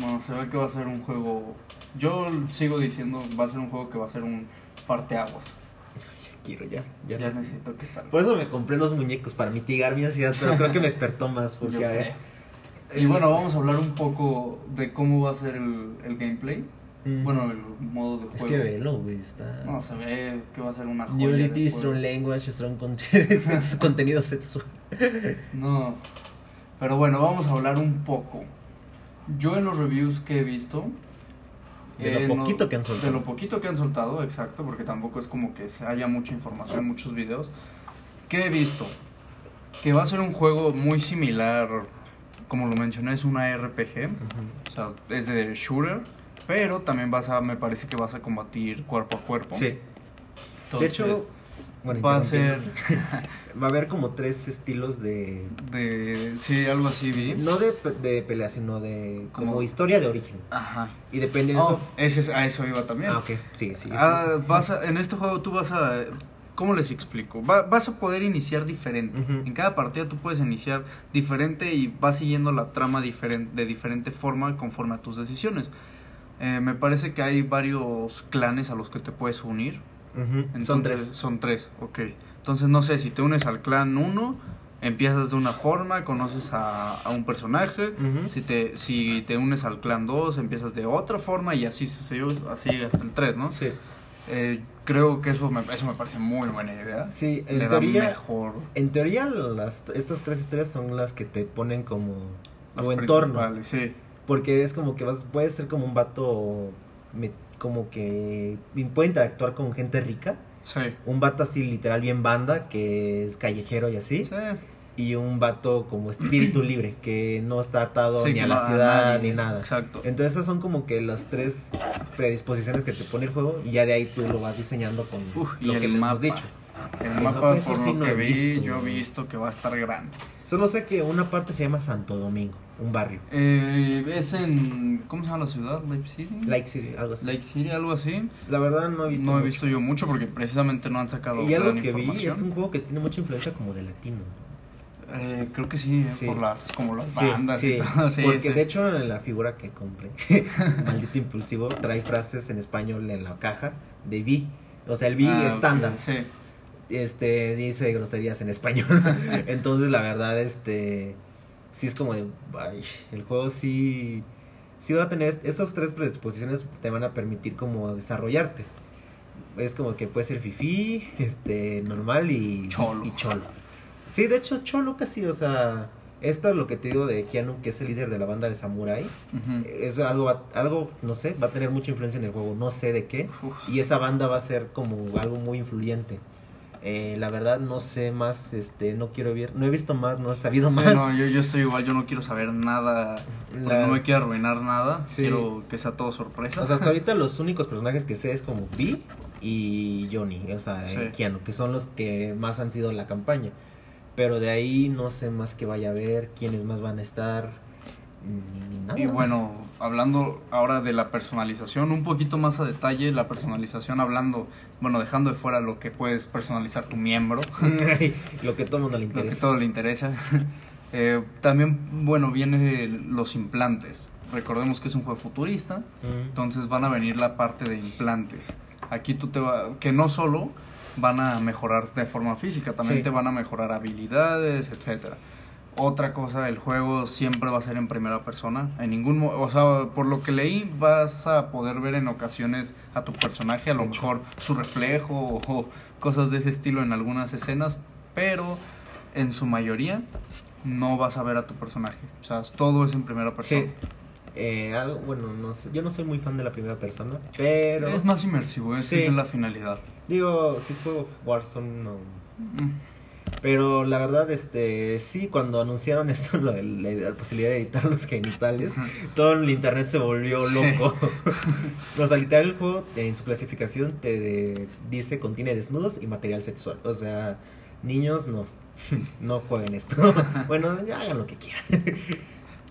No, se ve que va a ser un juego. Yo sigo diciendo, va a ser un juego que va a ser un parteaguas. Ya quiero, ya. Ya. Ya necesito que salga. Por eso me compré los muñecos, para mitigar mi ansiedad, pero creo que me despertó más. [LAUGHS] Porque, a ver, Y bueno, vamos a hablar un poco de cómo va a ser el, el gameplay. Mm. Bueno, el modo de Es juego. que velo, güey, está... No, se ve que va a ser una joya. juego. strong language, strong content, [LAUGHS] [LAUGHS] contenido sexual. No. Pero bueno, vamos a hablar un poco. Yo en los reviews que he visto. De lo eh, no- poquito que han soltado. De lo poquito que han soltado, exacto, porque tampoco es como que se haya mucha información, muchos videos. ¿Qué he visto? Que va a ser un juego muy similar, como lo mencioné, es una RPG. O sea, es de shooter, pero también vas a, me parece que vas a combatir cuerpo a cuerpo. Sí. Entonces, de hecho, Bueno, va a ser. [LAUGHS] Va a haber como tres estilos de... de sí, algo así vi. No de, de pelea, sino de... Como historia de origen. Ajá. Y depende de Oh, eso... ese a eso iba también. Ah, ok. Sigue, sigue. Ah, vas a- en este juego tú vas a... ¿Cómo les explico? Va- vas a poder iniciar diferente. En cada partida tú puedes iniciar diferente y vas siguiendo la trama de diferente forma conforme a tus decisiones. Eh, me parece que hay varios clanes a los que te puedes unir. Entonces, Son tres. Son tres, ok. Entonces, no sé, si te unes al clan 1, empiezas de una forma, conoces a, a un personaje. Si te, si te unes al clan 2, empiezas de otra forma y así sucedió, así hasta el 3, ¿no? Sí. Eh, creo que eso me, eso me parece muy buena idea. Sí, en Le teoría... mejor En teoría, las, estas tres historias son las que te ponen como las tu entorno. Sí, Porque es como que vas, puedes ser como un vato como que puede interactuar con gente rica. sí. Un vato así literal bien banda, que es callejero y así. Sí, Y un vato como espíritu [CLEARS THROAT] libre, que no está atado Sí, ni a la ciudad nadie. ni nada. Exacto. Entonces esas son como que las tres predisposiciones que te pone el juego y ya de ahí tú lo vas diseñando con Uf, lo el que mapa. hemos dicho. El mapa, eso por sí lo no que vi, visto. yo he visto que va a estar grande. Solo sé que una parte se llama Santo Domingo, un barrio. Eh, es en. ¿Cómo se llama la ciudad? Lake City. Lake City, algo así. Lake City, algo así. La verdad no he visto no he visto yo mucho porque precisamente no han sacado Y algo que vi es un juego que tiene mucha influencia como de latino. Eh, creo que sí, eh, Sí. por las, como las Sí, bandas sí, y todo. [LAUGHS] Sí, porque de hecho en la figura que compré, [LAUGHS] maldito impulsivo, trae frases en español en la caja de Vi. O sea, el Vi Ah, estándar. sí. Este dice groserías en español. [LAUGHS] Entonces, la verdad, este sí es como de ay, el juego sí sí va a tener estas tres predisposiciones te van a permitir como desarrollarte. Es como que puede ser fifi, este normal y Cholo. y cholo. Sí, de hecho cholo casi, o sea, esto es lo que te digo de Keanu, que es el líder de la banda de Samurai. Es algo, algo, no sé, va a tener mucha influencia en el juego, no sé de qué. Uf. Y esa banda va a ser como algo muy influyente. Eh, la verdad no sé más, este, no quiero ver, no he visto más, no he sabido Sí, más. no, yo, yo estoy igual, yo no quiero saber nada, La- no me quiero arruinar nada, Sí. quiero que sea todo sorpresa. O sea, hasta ahorita [LAUGHS] los únicos personajes que sé es como Vi y Johnny, o sea, eh, Sí. Keanu, que son los que más han sido en la campaña. Pero de ahí no sé más que vaya a ver, quiénes más van a estar, ni, ni nada. Y bueno, hablando ahora de la personalización, un poquito más a detalle, la personalización hablando, bueno, dejando de fuera lo que puedes personalizar tu miembro, [LAUGHS] lo que todo mundo le lo que interesa. todo le interesa. [LAUGHS] Eh, también, bueno, vienen los implantes. Recordemos que es un juego futurista, entonces van a venir la parte de implantes. Aquí tú te va, que no solo van a mejorar de forma física, también Sí. te van a mejorar habilidades, etcétera. Otra cosa, el juego siempre va a ser en primera persona. En ningún, o sea, por lo que leí, vas a poder ver en ocasiones a tu personaje, a lo mejor su reflejo o, o cosas de ese estilo en algunas escenas, pero en su mayoría no vas a ver a tu personaje. O sea, todo es en primera persona. Sí. Eh, algo, bueno, no sé, yo no soy muy fan de la primera persona, pero Es más inmersivo, esa Sí. es la finalidad. digo, si juego Warzone no. Mm. Pero la verdad, este, sí, cuando anunciaron [LAUGHS] esto, lo de la, la posibilidad de editar los genitales, todo el internet se volvió Sí. loco. [LAUGHS] o sea, literal el juego en su clasificación te de- dice contiene desnudos y material sexual. O sea, niños no, [LAUGHS] no jueguen esto. bueno, ya hagan lo que quieran.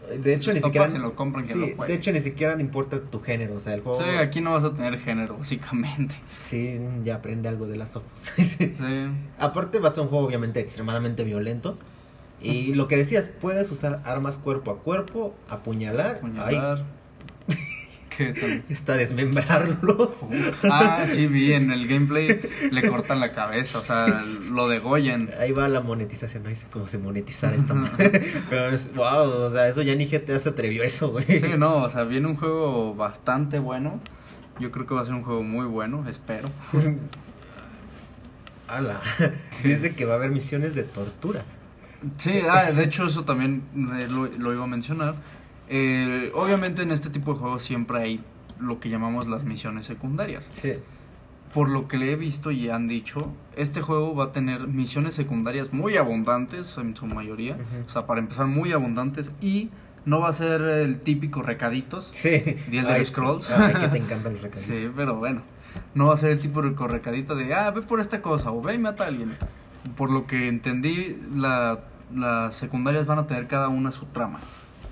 De hecho, ni siquiera. se lo compran, que sí, lo de hecho, ni siquiera importa tu género. O sea, el juego. Sí, aquí no vas a tener género, básicamente. Sí, ya aprende algo de las sofos. [LAUGHS] Sí. Sí. Aparte va a ser un juego obviamente extremadamente violento. Y lo que decías, puedes usar armas cuerpo a cuerpo, apuñalar, Apuñalar. ¿Qué tal? hasta desmembrarlos. [LAUGHS] Ah, sí, vi en el gameplay le cortan la cabeza, o sea, lo degollan. Ahí va la monetización, no sé cómo se monetizar esta madre. [LAUGHS] Pero es, wow, o sea, eso ya ni GTA se atrevió a eso, güey. Sí, no, o sea, viene un juego bastante bueno. Yo creo que va a ser un juego muy bueno, espero. [LAUGHS] Ala. Dice que va a haber misiones de tortura. Sí, ah, de hecho eso también eh, lo, lo iba a mencionar. Eh, obviamente en este tipo de juegos siempre hay lo que llamamos las misiones secundarias. Sí. Por lo que le he visto y han dicho, este juego va a tener misiones secundarias muy abundantes en su mayoría. O sea, para empezar muy abundantes y no va a ser el típico recaditos. Sí. ¿Y [LAUGHS] el de los Scrolls? Ay, que te [LAUGHS] encantan los recaditos. Sí, pero bueno. no va a ser el tipo de correcadito de, ah, ve por esta cosa o ve y mata a alguien. Por lo que entendí, la, las secundarias van a tener cada una su trama.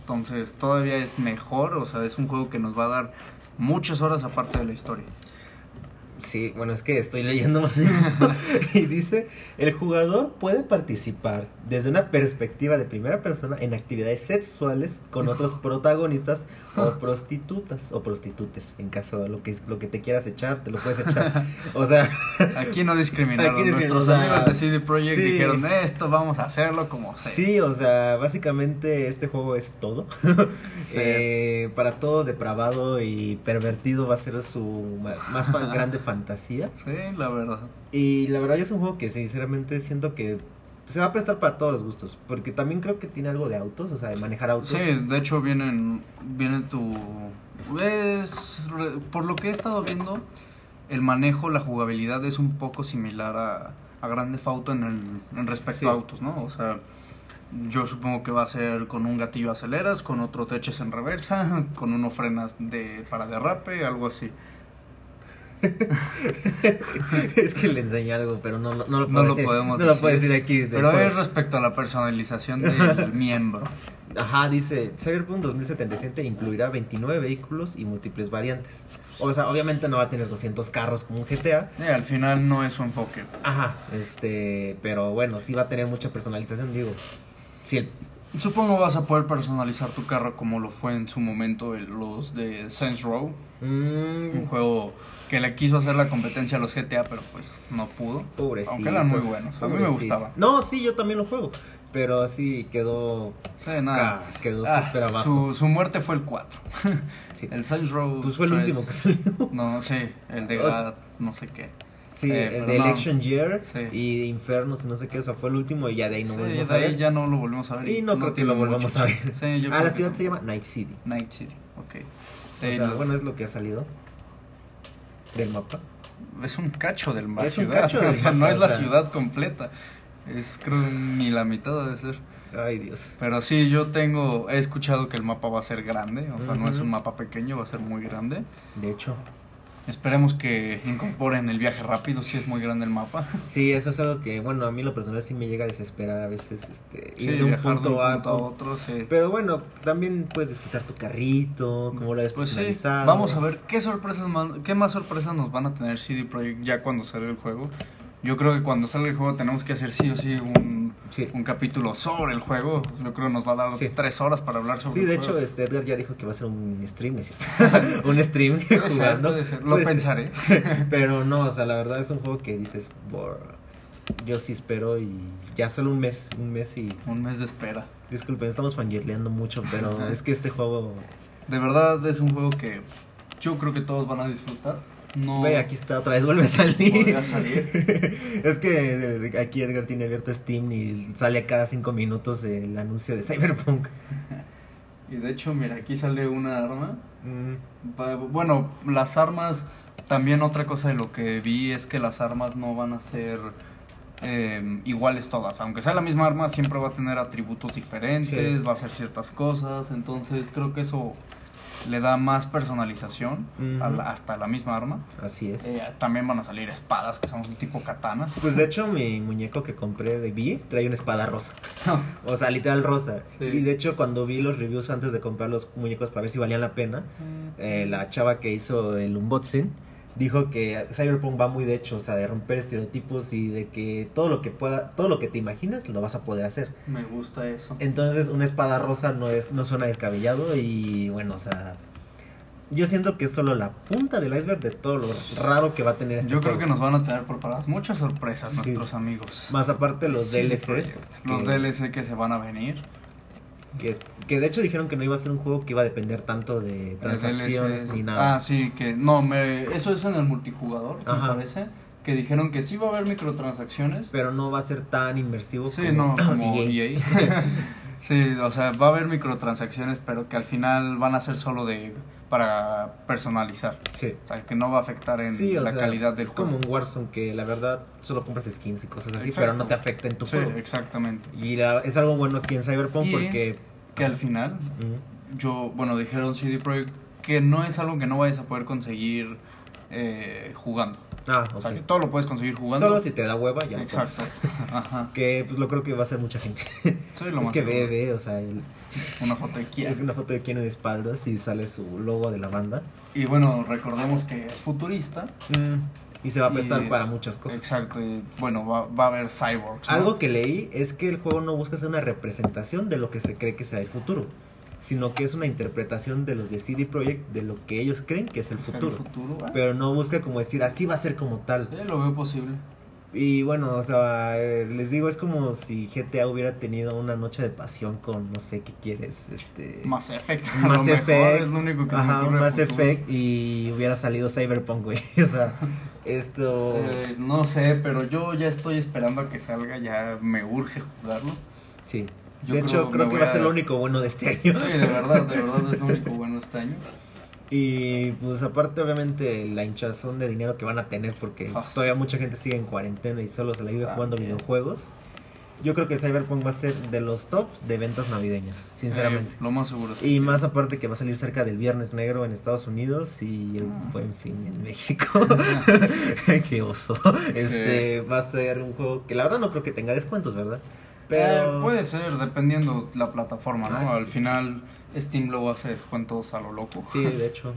Entonces todavía es mejor, o sea, es un juego que nos va a dar muchas horas aparte de la historia. Sí, bueno, es que estoy leyendo más [LAUGHS] [LAUGHS] y dice, el jugador puede participar desde una perspectiva de primera persona en actividades sexuales con otros [LAUGHS] protagonistas o prostitutas o prostitutes, en caso de lo que lo que te quieras echar, te lo puedes echar. O sea, aquí no discriminaron. Nuestros amigos de CD Projekt dijeron, "Esto vamos a hacerlo como sea." Sí, o sea, básicamente este juego es todo. eh, para todo depravado y pervertido va a ser su más grande fantasía. Sí, la verdad. Y la verdad es un juego que sinceramente siento que se va a prestar para todos los gustos, porque también creo que tiene algo de autos, o sea, de manejar autos. Sí, de hecho vienen viene tu es por lo que he estado viendo el manejo, la jugabilidad es un poco similar a a Grande Auto en el en respecto a autos, ¿no? O sea, yo supongo que va a ser con un gatillo aceleras, con otro te eches en reversa, [LAUGHS] con uno frenas de para derrape, algo así. [LAUGHS] es que le enseñé algo, pero no, no, lo, puedo decir, podemos no lo puedo decir aquí. Pero es respecto a la personalización del [LAUGHS] miembro. Ajá, dice, Cyberpunk 2077 incluirá 29 vehículos y múltiples variantes. O sea, obviamente no va a tener 200 carros como un GTA. Eh, al final no es su enfoque. Ajá, este, pero bueno, sí va a tener mucha personalización, digo. Si el Supongo vas a poder personalizar tu carro como lo fue en su momento los de Saints Row. Mm. Un juego que le quiso hacer la competencia a los GTA, pero pues no pudo. Pobrecito. Aunque eran muy buenos. A mí me gustaba. No, sí, yo también lo juego. Pero así quedó. Sí, nada. quedó ah, súper abajo. Su, su, muerte fue el 4. [LAUGHS] El Saints Row. Pues fue el último que salió. No, sí. El de God, no sé qué. Sí, eh, el de Election Year y Infernos y no sé qué, o sea, fue el último y ya de ahí no volvimos a ver. ahí ya no lo volvimos a ver. Y, no, creo que lo volvamos a ver. ah, la ciudad se llama Night City. Night City, ok. o sea, bueno, es lo que ha salido del mapa. Es un cacho del [LAUGHS] mapa. Es un cacho del o sea, no es la ciudad completa. Es creo ni la mitad de ser. Ay, Dios. Pero sí, yo tengo, he escuchado que el mapa va a ser grande, o sea, no es un mapa pequeño, va a ser muy grande. De hecho. Esperemos que incorporen el viaje rápido, si es muy grande el mapa. Sí, eso es algo que, bueno, a mí lo personal sí me llega a desesperar a veces este, ir de un punto, a, otro. Sí. Pero bueno, también puedes disfrutar tu carrito, como lo pues Vamos a ver qué sorpresas más, qué más sorpresas nos van a tener CD Projekt ya cuando salga el juego. Yo creo que cuando salga el juego tenemos que hacer sí o sí un, un capítulo sobre el juego. Yo creo que nos va a dar tres horas para hablar sobre el juego. Sí, de hecho, este Edgar ya dijo que va a ser un stream, ¿es cierto? [LAUGHS] un stream jugando. Lo pensaré. [LAUGHS] Pero no, o sea, la verdad es un juego que dices, yo sí espero y ya solo un mes, un mes y... Un mes de espera. Disculpen, estamos fangirleando mucho, pero es que este juego... De verdad es un juego que yo creo que todos van a disfrutar no. Ve, aquí está, otra vez [LAUGHS] vuelve a salir. salir. [LAUGHS] es que eh, aquí Edgar tiene abierto Steam y sale cada cinco minutos el anuncio de Cyberpunk. [LAUGHS] y de hecho, mira, aquí sale una arma. Mm. Bueno, las armas, también otra cosa de lo que vi es que las armas no van a ser em, iguales todas. Aunque sea la misma arma, siempre va a tener atributos diferentes, va a hacer ciertas cosas. Entonces creo que eso le da más personalización hasta la misma arma. Así es. Eh, también van a salir espadas que son un tipo katanas. Pues de hecho mi muñeco que compré de B trae una espada rosa. [LAUGHS] o sea, literal rosa. Y de hecho cuando vi los reviews antes de comprar los muñecos para ver si valían la pena, eh, la chava que hizo el unboxing dijo que Cyberpunk va muy de hecho, o sea, de romper estereotipos y de que todo lo que pueda, todo lo que te imaginas lo vas a poder hacer. Me gusta eso. Entonces, una espada rosa no es no suena descabellado y bueno, o sea, yo siento que es solo la punta del iceberg de todo lo raro que va a tener este Yo creo que nos van a tener preparadas muchas sorpresas nuestros amigos. Más aparte los DLCs. Los DLC que se van a venir. Que, que de hecho dijeron que no iba a ser un juego que iba a depender tanto de transacciones ni nada. Ah, sí, que no, me, eso es en el multijugador, me parece. Que dijeron que sí va a haber microtransacciones. Pero no va a ser tan inmersivo sí, como, no, [LAUGHS] como EA. E [LAUGHS] sí, o sea, va a haber microtransacciones, pero que al final van a ser solo de para personalizar. Sí. O sea, que no va a afectar en la calidad del es juego. Es como un Warzone que la verdad solo compras skins y cosas así, pero no te afecta en tu sí, juego. exactamente. Y es algo bueno aquí en Cyberpunk porque... Que al final, yo, bueno, dijeron CD Projekt que no es algo que no vayas a poder conseguir eh, jugando. Ah, O sea, que todo lo puedes conseguir jugando. Solo si te da hueva, ya. Exacto. [LAUGHS] Ajá. Que pues lo creo que va a ser mucha gente. Sí, lo es más que ve, ve, o sea, el- Una foto de quién. es una foto de Keanu de espaldas y sale su logo de la banda. Y bueno, recordemos que es futurista. Mm, y se va a Y- prestar para muchas cosas. Exacto. Y bueno, va, va a haber cyborgs. ¿no? Algo que leí es que el juego no busca ser una representación de lo que se cree que sea el futuro, sino que es una interpretación de los de CD Projekt de lo que ellos creen que es el futuro. futuro, ¿eh? Pero no busca como decir así va a ser como tal. Sí, lo veo posible. Y bueno, o sea, eh, les digo, es como si GTA hubiera tenido una noche de pasión con no sé qué quieres, este Mass Effect. [LAUGHS] Mass mejor Effect, Es lo único que se me ajá, ocurre de Mass. Effect y hubiera salido Cyberpunk, güey. [LAUGHS] O sea, esto Eh, no sé, pero yo ya estoy esperando a que salga. Ya me urge jugarlo. sí. Yo de hecho, creo que va a ser lo único bueno de este año. Sí, de verdad, de verdad es lo único bueno este año. Y pues aparte obviamente la hinchazón de dinero que van a tener porque sí. todavía mucha gente sigue en cuarentena y solo se la vive jugando videojuegos. Yo creo que Cyberpunk va a ser de los tops de ventas navideñas, sinceramente. Eh, lo más seguro. Y sí. más aparte que va a salir cerca del Viernes Negro en Estados Unidos y el Ah. Buen Fin en México. [LAUGHS] [LAUGHS] Qué oso. Este va a ser un juego que la verdad no creo que tenga descuentos, ¿verdad? Pero Eh, puede ser, dependiendo la plataforma, ¿no? Ah, sí, Al sí. final, Steam luego hace descuentos a lo loco. Sí, de hecho.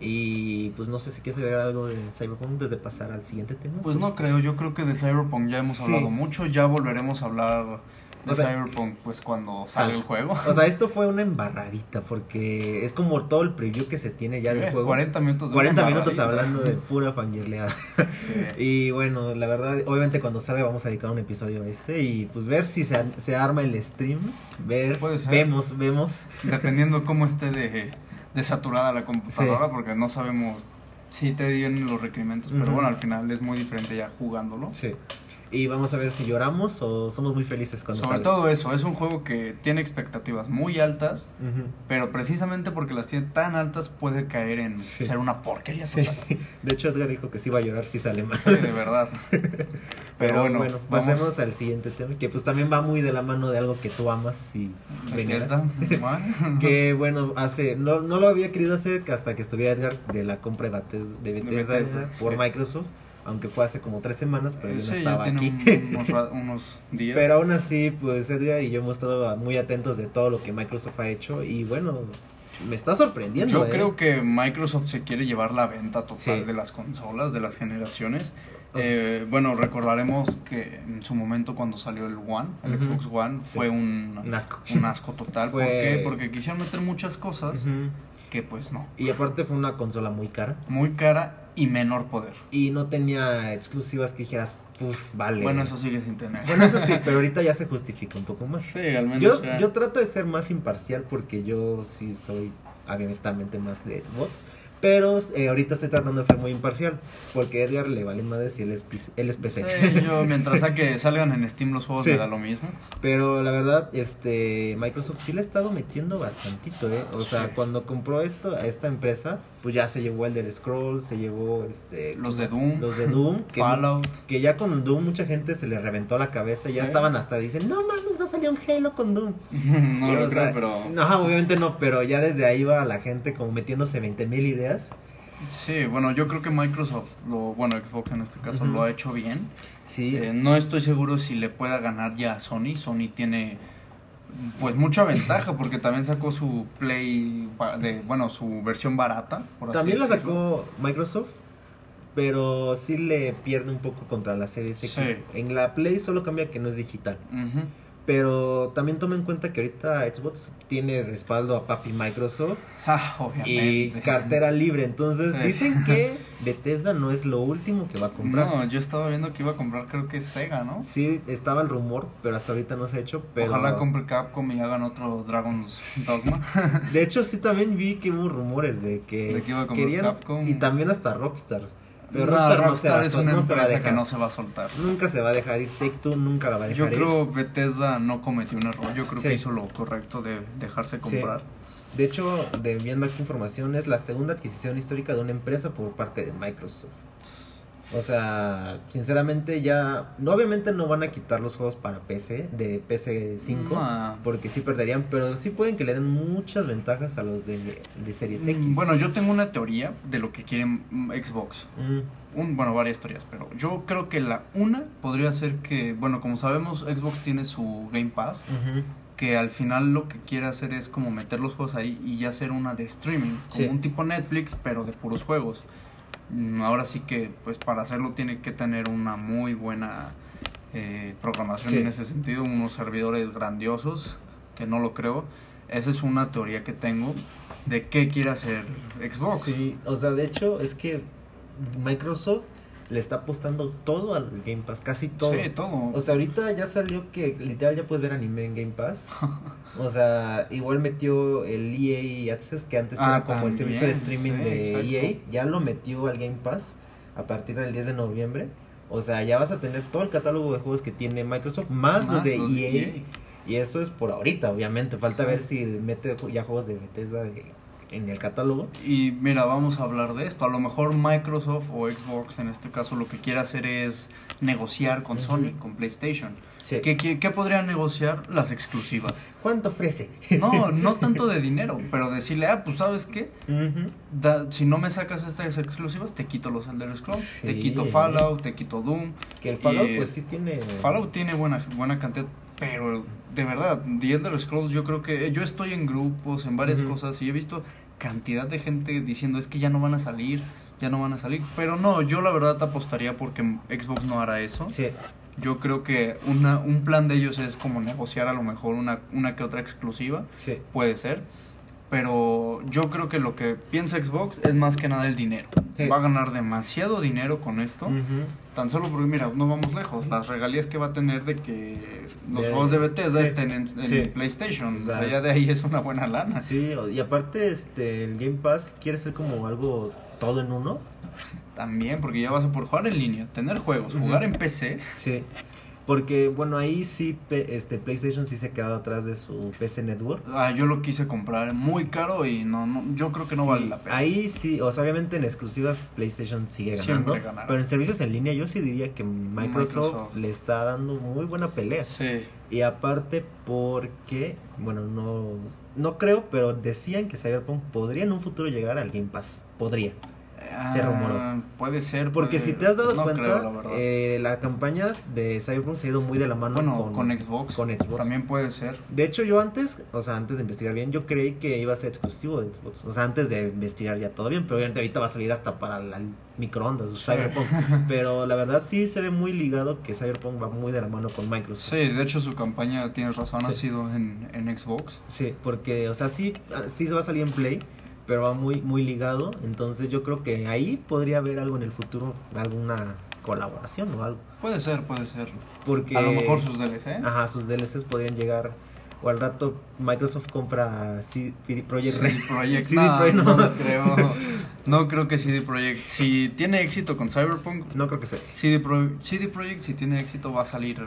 Y pues no sé si quieres agregar algo de Cyberpunk antes de pasar al siguiente tema. Pues no creo, yo creo que de Cyberpunk ya hemos Sí. hablado mucho, ya volveremos a hablar de O sea, Cyberpunk pues cuando sal- salga el juego. O sea, esto fue una embarradita porque es como todo el preview que se tiene ya del Eh, juego. 40 minutos de 40 una minutos hablando de pura fangirleada. Sí. [LAUGHS] Y bueno, la verdad, obviamente cuando salga vamos a dedicar un episodio a este y pues ver si se, se arma el stream, ver, Puede ser. vemos, vemos. Dependiendo cómo esté de, de saturada la computadora, Sí. porque no sabemos si te vienen los requerimientos, pero bueno, al final es muy diferente ya jugándolo. Sí. Y vamos a ver si lloramos o somos muy felices cuando Sobre salga. todo eso, es un juego que tiene expectativas muy altas, pero precisamente porque las tiene tan altas puede caer en Sí. ser una porquería Sí. De hecho, Edgar dijo que sí va a llorar si sale mal. Sí, de verdad. [LAUGHS] Pero bueno, vamos- pasemos al siguiente tema, que pues también va muy de la mano de algo que tú amas y veneras. [LAUGHS] Que bueno, hace no, no lo había querido hacer hasta que estuviera Edgar de la compra de Bethesda, de Bethesda por. Microsoft, aunque fue hace como tres semanas, pero Eh, yo no estaba ya aquí. tiene un- [LAUGHS] unos, unos días. Pero aún así, pues Edgar y yo hemos estado muy atentos de todo lo que Microsoft ha hecho y bueno, me está sorprendiendo. Yo ¿eh? creo que Microsoft se quiere llevar la venta total Sí. de las consolas, de las generaciones. Eh, bueno, recordaremos que en su momento cuando salió el One, el Ujú. Xbox One, Sí. fue un, Un asco. un asco total. Fue- ¿Por qué? Porque quisieron meter muchas cosas Ujú. Que pues no. Y aparte fue una consola muy cara Muy cara y menor poder. y no tenía exclusivas que dijeras, puf, vale. Bueno, eso sigue sin tener. Bueno, eso sí, pero ahorita ya [LAUGHS] se justifica un poco más. Sí, al menos Yo, ya. yo trato de ser más imparcial porque yo sí soy abiertamente más de Xbox. Pero eh, ahorita estoy tratando de ser muy imparcial porque a Edgar le vale más si él es, él es PC. Sí, yo [LAUGHS] mientras a que salgan en Steam los juegos Sí. me da lo mismo. Pero la verdad, este Microsoft sí le ha estado metiendo bastantito, ¿eh? O sea, Sí. cuando compró esto a esta empresa, pues ya se llevó Elder Scrolls, se llevó este Los de Doom, los de Doom, que, Fallout. que ya con Doom mucha gente se le reventó la cabeza, ya Sí. estaban hasta dicen, "No mames, va a salir un Halo con Doom." [LAUGHS] no Y, lo creo, sea, pero. No, obviamente no, pero ya desde ahí va la gente como metiéndose 20 mil ideas. Sí, bueno, yo creo que Microsoft, lo, bueno, Xbox en este caso, lo ha hecho bien. Sí. Eh, no estoy seguro si le pueda ganar ya a Sony. Sony tiene pues mucha ventaja porque también sacó su Play, de, bueno, su versión barata. Por así También la sacó Microsoft, pero sí le pierde un poco contra la Series X. Sí. En la Play solo cambia que no es digital. Ujú. Pero también toma en cuenta que ahorita Xbox tiene respaldo a papi Microsoft [LAUGHS] Ah, y obviamente. cartera libre. Entonces dicen [LAUGHS] que Bethesda no es lo último que va a comprar. No, yo estaba viendo que iba a comprar, creo que Sega, ¿no? Sí, estaba el rumor, pero hasta ahorita no se ha hecho. Pero... Ojalá compre Capcom y hagan otro Dragon's [LAUGHS] Dogma. De hecho, sí también vi que hubo rumores de que, De que iba a comprar querían Capcom. y también hasta Rockstar. Pero Rockstar, Rockstar es una no empresa dejar. que no se va a soltar. Nunca se va a dejar ir. Take Two nunca la va a dejar Yo ir. creo Bethesda no cometió un error. Yo creo Sí. que hizo lo correcto de dejarse comprar. De hecho, de, viendo aquí información, es la segunda adquisición histórica de una empresa por parte de Microsoft. O sea, sinceramente ya, obviamente no van a quitar los juegos para PC de PC 5 No. porque sí perderían, pero sí pueden que le den muchas ventajas a los de, de Series Mm, X. Bueno, yo tengo una teoría de lo que quieren mm, Xbox. Mm, Un, bueno, varias teorías, pero yo creo que la una podría ser que, bueno, como sabemos, Xbox tiene su Game Pass, que al final lo que quiere hacer es como meter los juegos ahí y ya hacer una de streaming, como Sí. un tipo Netflix, pero de puros juegos. Mm, Ahora sí que, pues para hacerlo tiene que tener una muy buena eh, programación Sí. en ese sentido, unos servidores grandiosos, que no lo creo. Esa es una teoría que tengo de qué quiere hacer Xbox. Sí, o sea, de hecho es que Microsoft le está apostando todo al Game Pass, casi todo. Sí, todo. O sea, ahorita ya salió que literal ya puedes ver anime en Game Pass. [LAUGHS] O sea, igual metió el EA Access, que antes Ah, era como el servicio de streaming sí, de exacto. EA. Ya lo metió al Game Pass a partir del 10 de noviembre. O sea, ya vas a tener todo el catálogo de juegos que tiene Microsoft, más, los de EA. Y eso es por ahorita, obviamente. Falta Sí. ver si mete ya juegos de Bethesda de- en el catálogo. Y mira, vamos a hablar de esto. A lo mejor Microsoft o Xbox en este caso lo que quiere hacer es negociar con. Sony, con PlayStation. Sí. ¿Qué, qué, qué podrían negociar? Las exclusivas. ¿Cuánto ofrece? No, [LAUGHS] no tanto de dinero, pero decirle, ah, pues sabes qué. Da- si no me sacas estas exclusivas, te quito los Elder Scrolls, te Sí. quito Fallout, te quito Doom. Que el Fallout, pues sí tiene. Fallout tiene buena, buena cantidad, pero de verdad, The Elder Scrolls yo creo que yo estoy en grupos, en varias cosas y he visto cantidad de gente diciendo es que ya no van a salir, ya no van a salir, pero no, yo la verdad te apostaría porque Xbox no hará eso. Sí. Yo creo que una, un plan de ellos es como negociar a lo mejor una, una que otra exclusiva, Sí. puede ser. Pero yo creo que lo que piensa Xbox es más que nada el dinero. Sí. Va a ganar demasiado dinero con esto. Tan solo porque, mira, no vamos lejos. Las regalías que va a tener de que los De- juegos de Bethesda sí, estén en, en sí. PlayStation. O sea, ya de ahí es una buena lana. Sí, y aparte, este, el Game Pass quiere ser como algo todo en uno. También, porque ya vas a por jugar en línea, tener juegos, jugar en PC. Sí. Porque, bueno, ahí sí, este, PlayStation sí se ha quedado atrás de su PC Network. Ah, yo lo quise comprar muy caro y no, no yo creo que no Sí, vale la pena. Ahí sí, o sea, obviamente en exclusivas PlayStation sigue ganando. Pero en servicios en línea yo sí diría que Microsoft, Microsoft. le está dando muy buena pelea. Sí. Y aparte porque, bueno, no, no creo, pero decían que Cyberpunk podría en un futuro llegar al Game Pass. Podría. Se rumoró. Ah, Puede ser. Porque puede- si te has dado no cuenta, creo, la eh, la campaña de Cyberpunk se ha ido muy de la mano bueno, con, con, Xbox. con Xbox. También puede ser. De hecho, yo antes, o sea, antes de investigar bien, yo creí que iba a ser exclusivo de Xbox. O sea, antes de investigar ya todo bien, pero obviamente ahorita va a salir hasta para la- el microondas, o Sí. Cyberpunk. [LAUGHS] Pero la verdad sí se ve muy ligado que Cyberpunk va muy de la mano con Microsoft. Sí, de hecho su campaña, tienes razón, ha sido en, en Xbox. Sí, porque, o sea, sí, ah, sí se va a salir en Play, pero va muy, muy ligado. Entonces yo creo que ahí podría haber algo en el futuro, alguna colaboración o algo. Puede ser, puede ser. Porque... A lo mejor sus DLC. Ajá, sus DLCs podrían llegar. O al rato Microsoft compra CD Projekt CD. Projekt, [LAUGHS] no, Projekt, no, no. creo. No creo que CD Projekt. Si tiene éxito con Cyberpunk, No creo que sea. CD, Pro- CD Projekt, si tiene éxito, va a salir,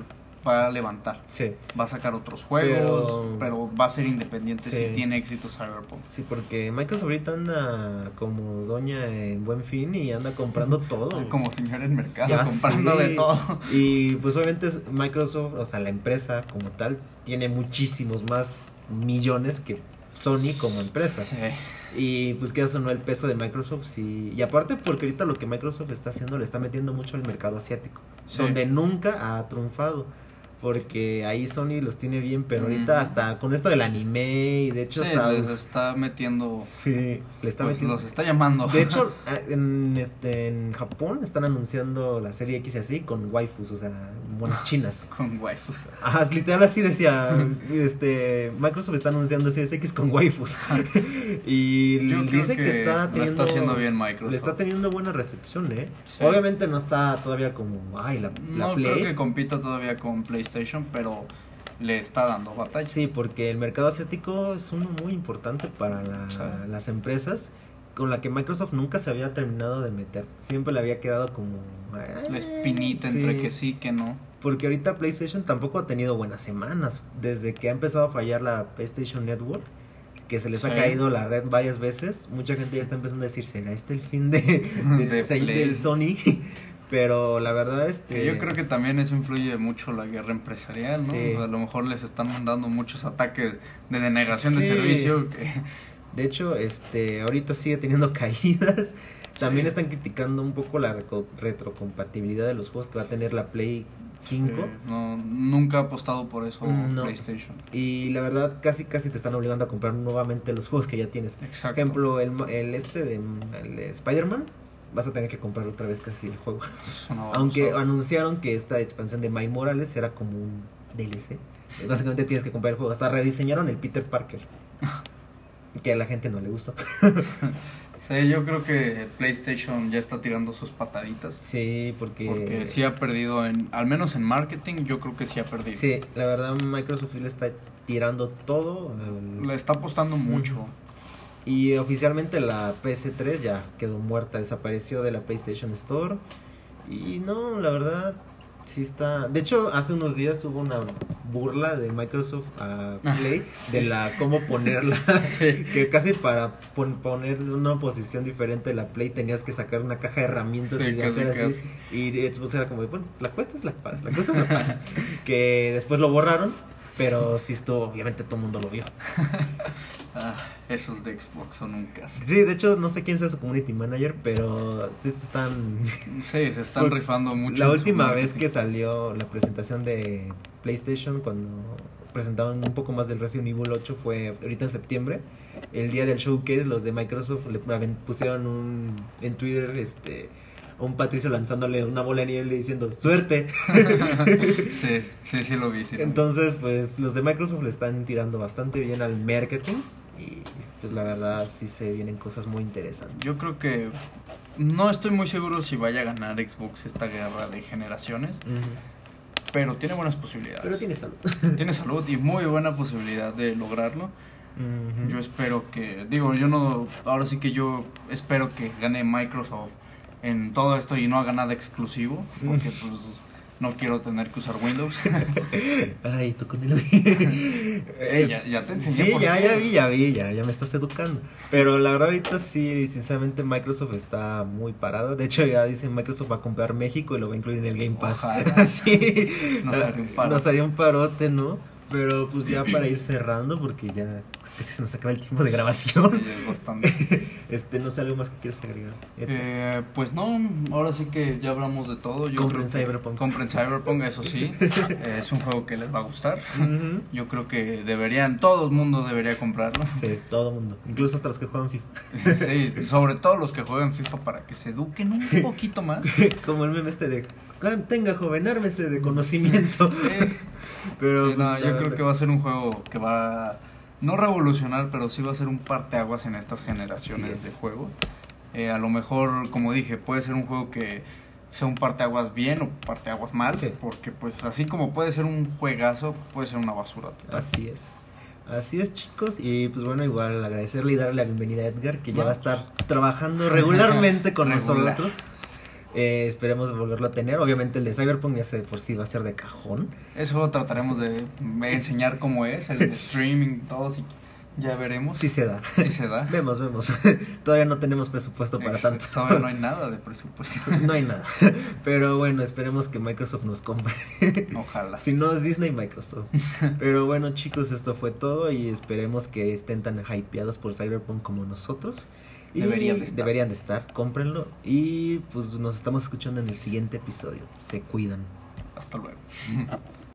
va a levantar. Sí, Va a sacar otros juegos, Pero- pero, va a ser independiente Sí. si tiene éxito Cyberpunk. sí, porque Microsoft ahorita anda como doña en buen fin y anda comprando [LAUGHS] todo. Como señor en mercado, Ya comprando de todo. Y pues obviamente Microsoft, o sea, la empresa como tal, tiene muchísimos más millones que Sony como empresa. Sí. Y pues que eso no el peso de Microsoft sí. Y aparte porque ahorita lo que Microsoft está haciendo le está metiendo mucho al mercado asiático, Sí. donde nunca ha triunfado. Porque ahí Sony los tiene bien, pero ahorita hasta con esto del anime y de hecho Sí, hasta les está metiendo. sí, le está pues, metiendo. los está llamando. De hecho, a- [LAUGHS] en este en Japón están anunciando la serie X y así con waifus, o sea, monas chinas. [LAUGHS] con waifus. Ajá, literal así decía, este, Microsoft está anunciando Series X con waifus. [LAUGHS] y Yo dice que, está lo teniendo está haciendo bien Microsoft. le está teniendo buena recepción, ¿eh? Sí. Obviamente no está todavía como, ay, la, la No Play. creo que compita todavía con PlayStation, pero le está dando batalla. Sí, porque el mercado asiático es uno muy importante para la- Sí. las empresas con la que Microsoft nunca se había terminado de meter. Siempre le había quedado como La espinita sí. entre que sí que no. Porque ahorita PlayStation tampoco ha tenido buenas semanas. Desde que ha empezado a fallar la PlayStation Network, que se les ha caído la red varias veces, mucha gente ya está empezando a decir, ¿será este el fin de, [LAUGHS] del Sony? [LAUGHS] Pero la verdad, este. yo creo que también eso influye mucho la guerra empresarial, ¿no? a lo mejor les están mandando muchos ataques de denegación de servicio. Que... De hecho, este, ahorita sigue teniendo [LAUGHS] caídas. También están criticando un poco la retrocompatibilidad de los juegos que va a tener la Play 5. no, nunca ha apostado por eso PlayStation. Y la verdad, casi casi te están obligando a comprar nuevamente los juegos que ya tienes. Por ejemplo, el, el este de, de Spider-Man vas a tener que comprar otra vez casi el juego. Aunque anunciaron que esta expansión de My Morales era como un DLC. Básicamente tienes que comprar el juego. Hasta rediseñaron el Peter Parker. [LAUGHS] que a la gente no le gustó. [LAUGHS] sí, yo creo que PlayStation ya está tirando sus pataditas. Sí, porque... Porque sí ha perdido, en, al menos en marketing, yo creo que sí ha perdido. Sí, la verdad Microsoft le está tirando todo. Le está apostando mucho. Y oficialmente la PS3 ya quedó muerta, desapareció de la PlayStation Store. Y no, la verdad, sí está. De hecho, hace unos días hubo una burla de Microsoft a ah, Play de la cómo ponerla. [LAUGHS] Que casi para poner una posición diferente de la Play tenías que sacar una caja de herramientas y hacer así. Y Xbox era como, bueno, la cuesta es la paras, la cuesta es la paras. [LAUGHS] que después lo borraron, pero sí estuvo, obviamente todo el mundo lo vio. [LAUGHS] Ah, esos de Xbox son un caso. Sí, de hecho, no sé quién sea su community manager, pero sí se están. [LAUGHS] Sí, se están rifando mucho. La última vez que salió la presentación de PlayStation, cuando presentaron un poco más del Resident Evil 8, fue ahorita en septiembre. El día del showcase, los de Microsoft le pusieron un, en Twitter este un Patricio lanzándole una bola de nieve y diciendo ¡Suerte! [LAUGHS] sí, sí, sí lo vi. Entonces, pues los de Microsoft le están tirando bastante bien al marketing y pues la verdad sí se vienen cosas muy interesantes. Yo creo que no estoy muy seguro si vaya a ganar Xbox esta guerra de generaciones. Pero tiene buenas posibilidades. Pero tiene salud. [LAUGHS] tiene salud y muy buena posibilidad de lograrlo. Yo espero que, digo, yo no, ahora sí que yo espero que gane Microsoft en todo esto y no haga nada exclusivo, porque pues no quiero tener que usar Windows. [LAUGHS] Ay, tú con el [LAUGHS] ya, ya, te enseñé. Sí, ya, ya vi, ya vi, ya, ya me estás educando. Pero la verdad ahorita sí, sinceramente Microsoft está muy parado. De hecho ya dicen Microsoft va a comprar México y lo va a incluir en el Game Pass. [LAUGHS] sí. Nos haría un parote. Nos haría un parote, ¿no? Pero pues ya para ir cerrando, porque ya casi se nos acaba el tiempo de grabación. [LAUGHS] este, no sé, algo más que quieres agregar. Eh, pues no, ahora sí que ya hablamos de todo. Yo compren Cyberpunk. Compren Cyberpunk, eso sí. [LAUGHS] es un juego que les va a gustar. Yo creo que deberían, todo el mundo debería comprarlo. Sí, todo el mundo. Incluso hasta los que juegan FIFA. sí, sobre todo los que juegan FIFA para que se eduquen un [LAUGHS] poquito más. Como el meme este de tenga joven, ármese de conocimiento. Sí. Pero no, yo creo que va a ser un juego que va no revolucionar, pero sí va a ser un parteaguas en estas generaciones de juego. Eh, a lo mejor, como dije, puede ser un juego que sea un parteaguas bien o parteaguas mal, porque pues así como puede ser un juegazo, puede ser una basura. Así es. Así es, chicos. Y pues bueno, igual agradecerle y darle la bienvenida a Edgar, que ya va a estar trabajando regularmente [LAUGHS] con nosotros. Eh, esperemos volverlo a tener. Obviamente el de Cyberpunk ya sé por sí va a ser de cajón. Eso trataremos de enseñar cómo es, el streaming, todo, y ya veremos. Sí se da. Sí se da. [LAUGHS] vemos, vemos. [LAUGHS] Todavía no tenemos presupuesto para tanto. Todavía no hay [LAUGHS] nada de presupuesto. no hay nada. Pero bueno, esperemos que Microsoft nos compre. Ojalá. Si no es Disney, Microsoft. Pero bueno, chicos, esto fue todo y esperemos que estén tan hypeados por Cyberpunk como nosotros deberían de estar. Deberían de estar, cómprenlo. Y pues nos estamos escuchando en el siguiente episodio. Se cuidan. Hasta luego. [LAUGHS]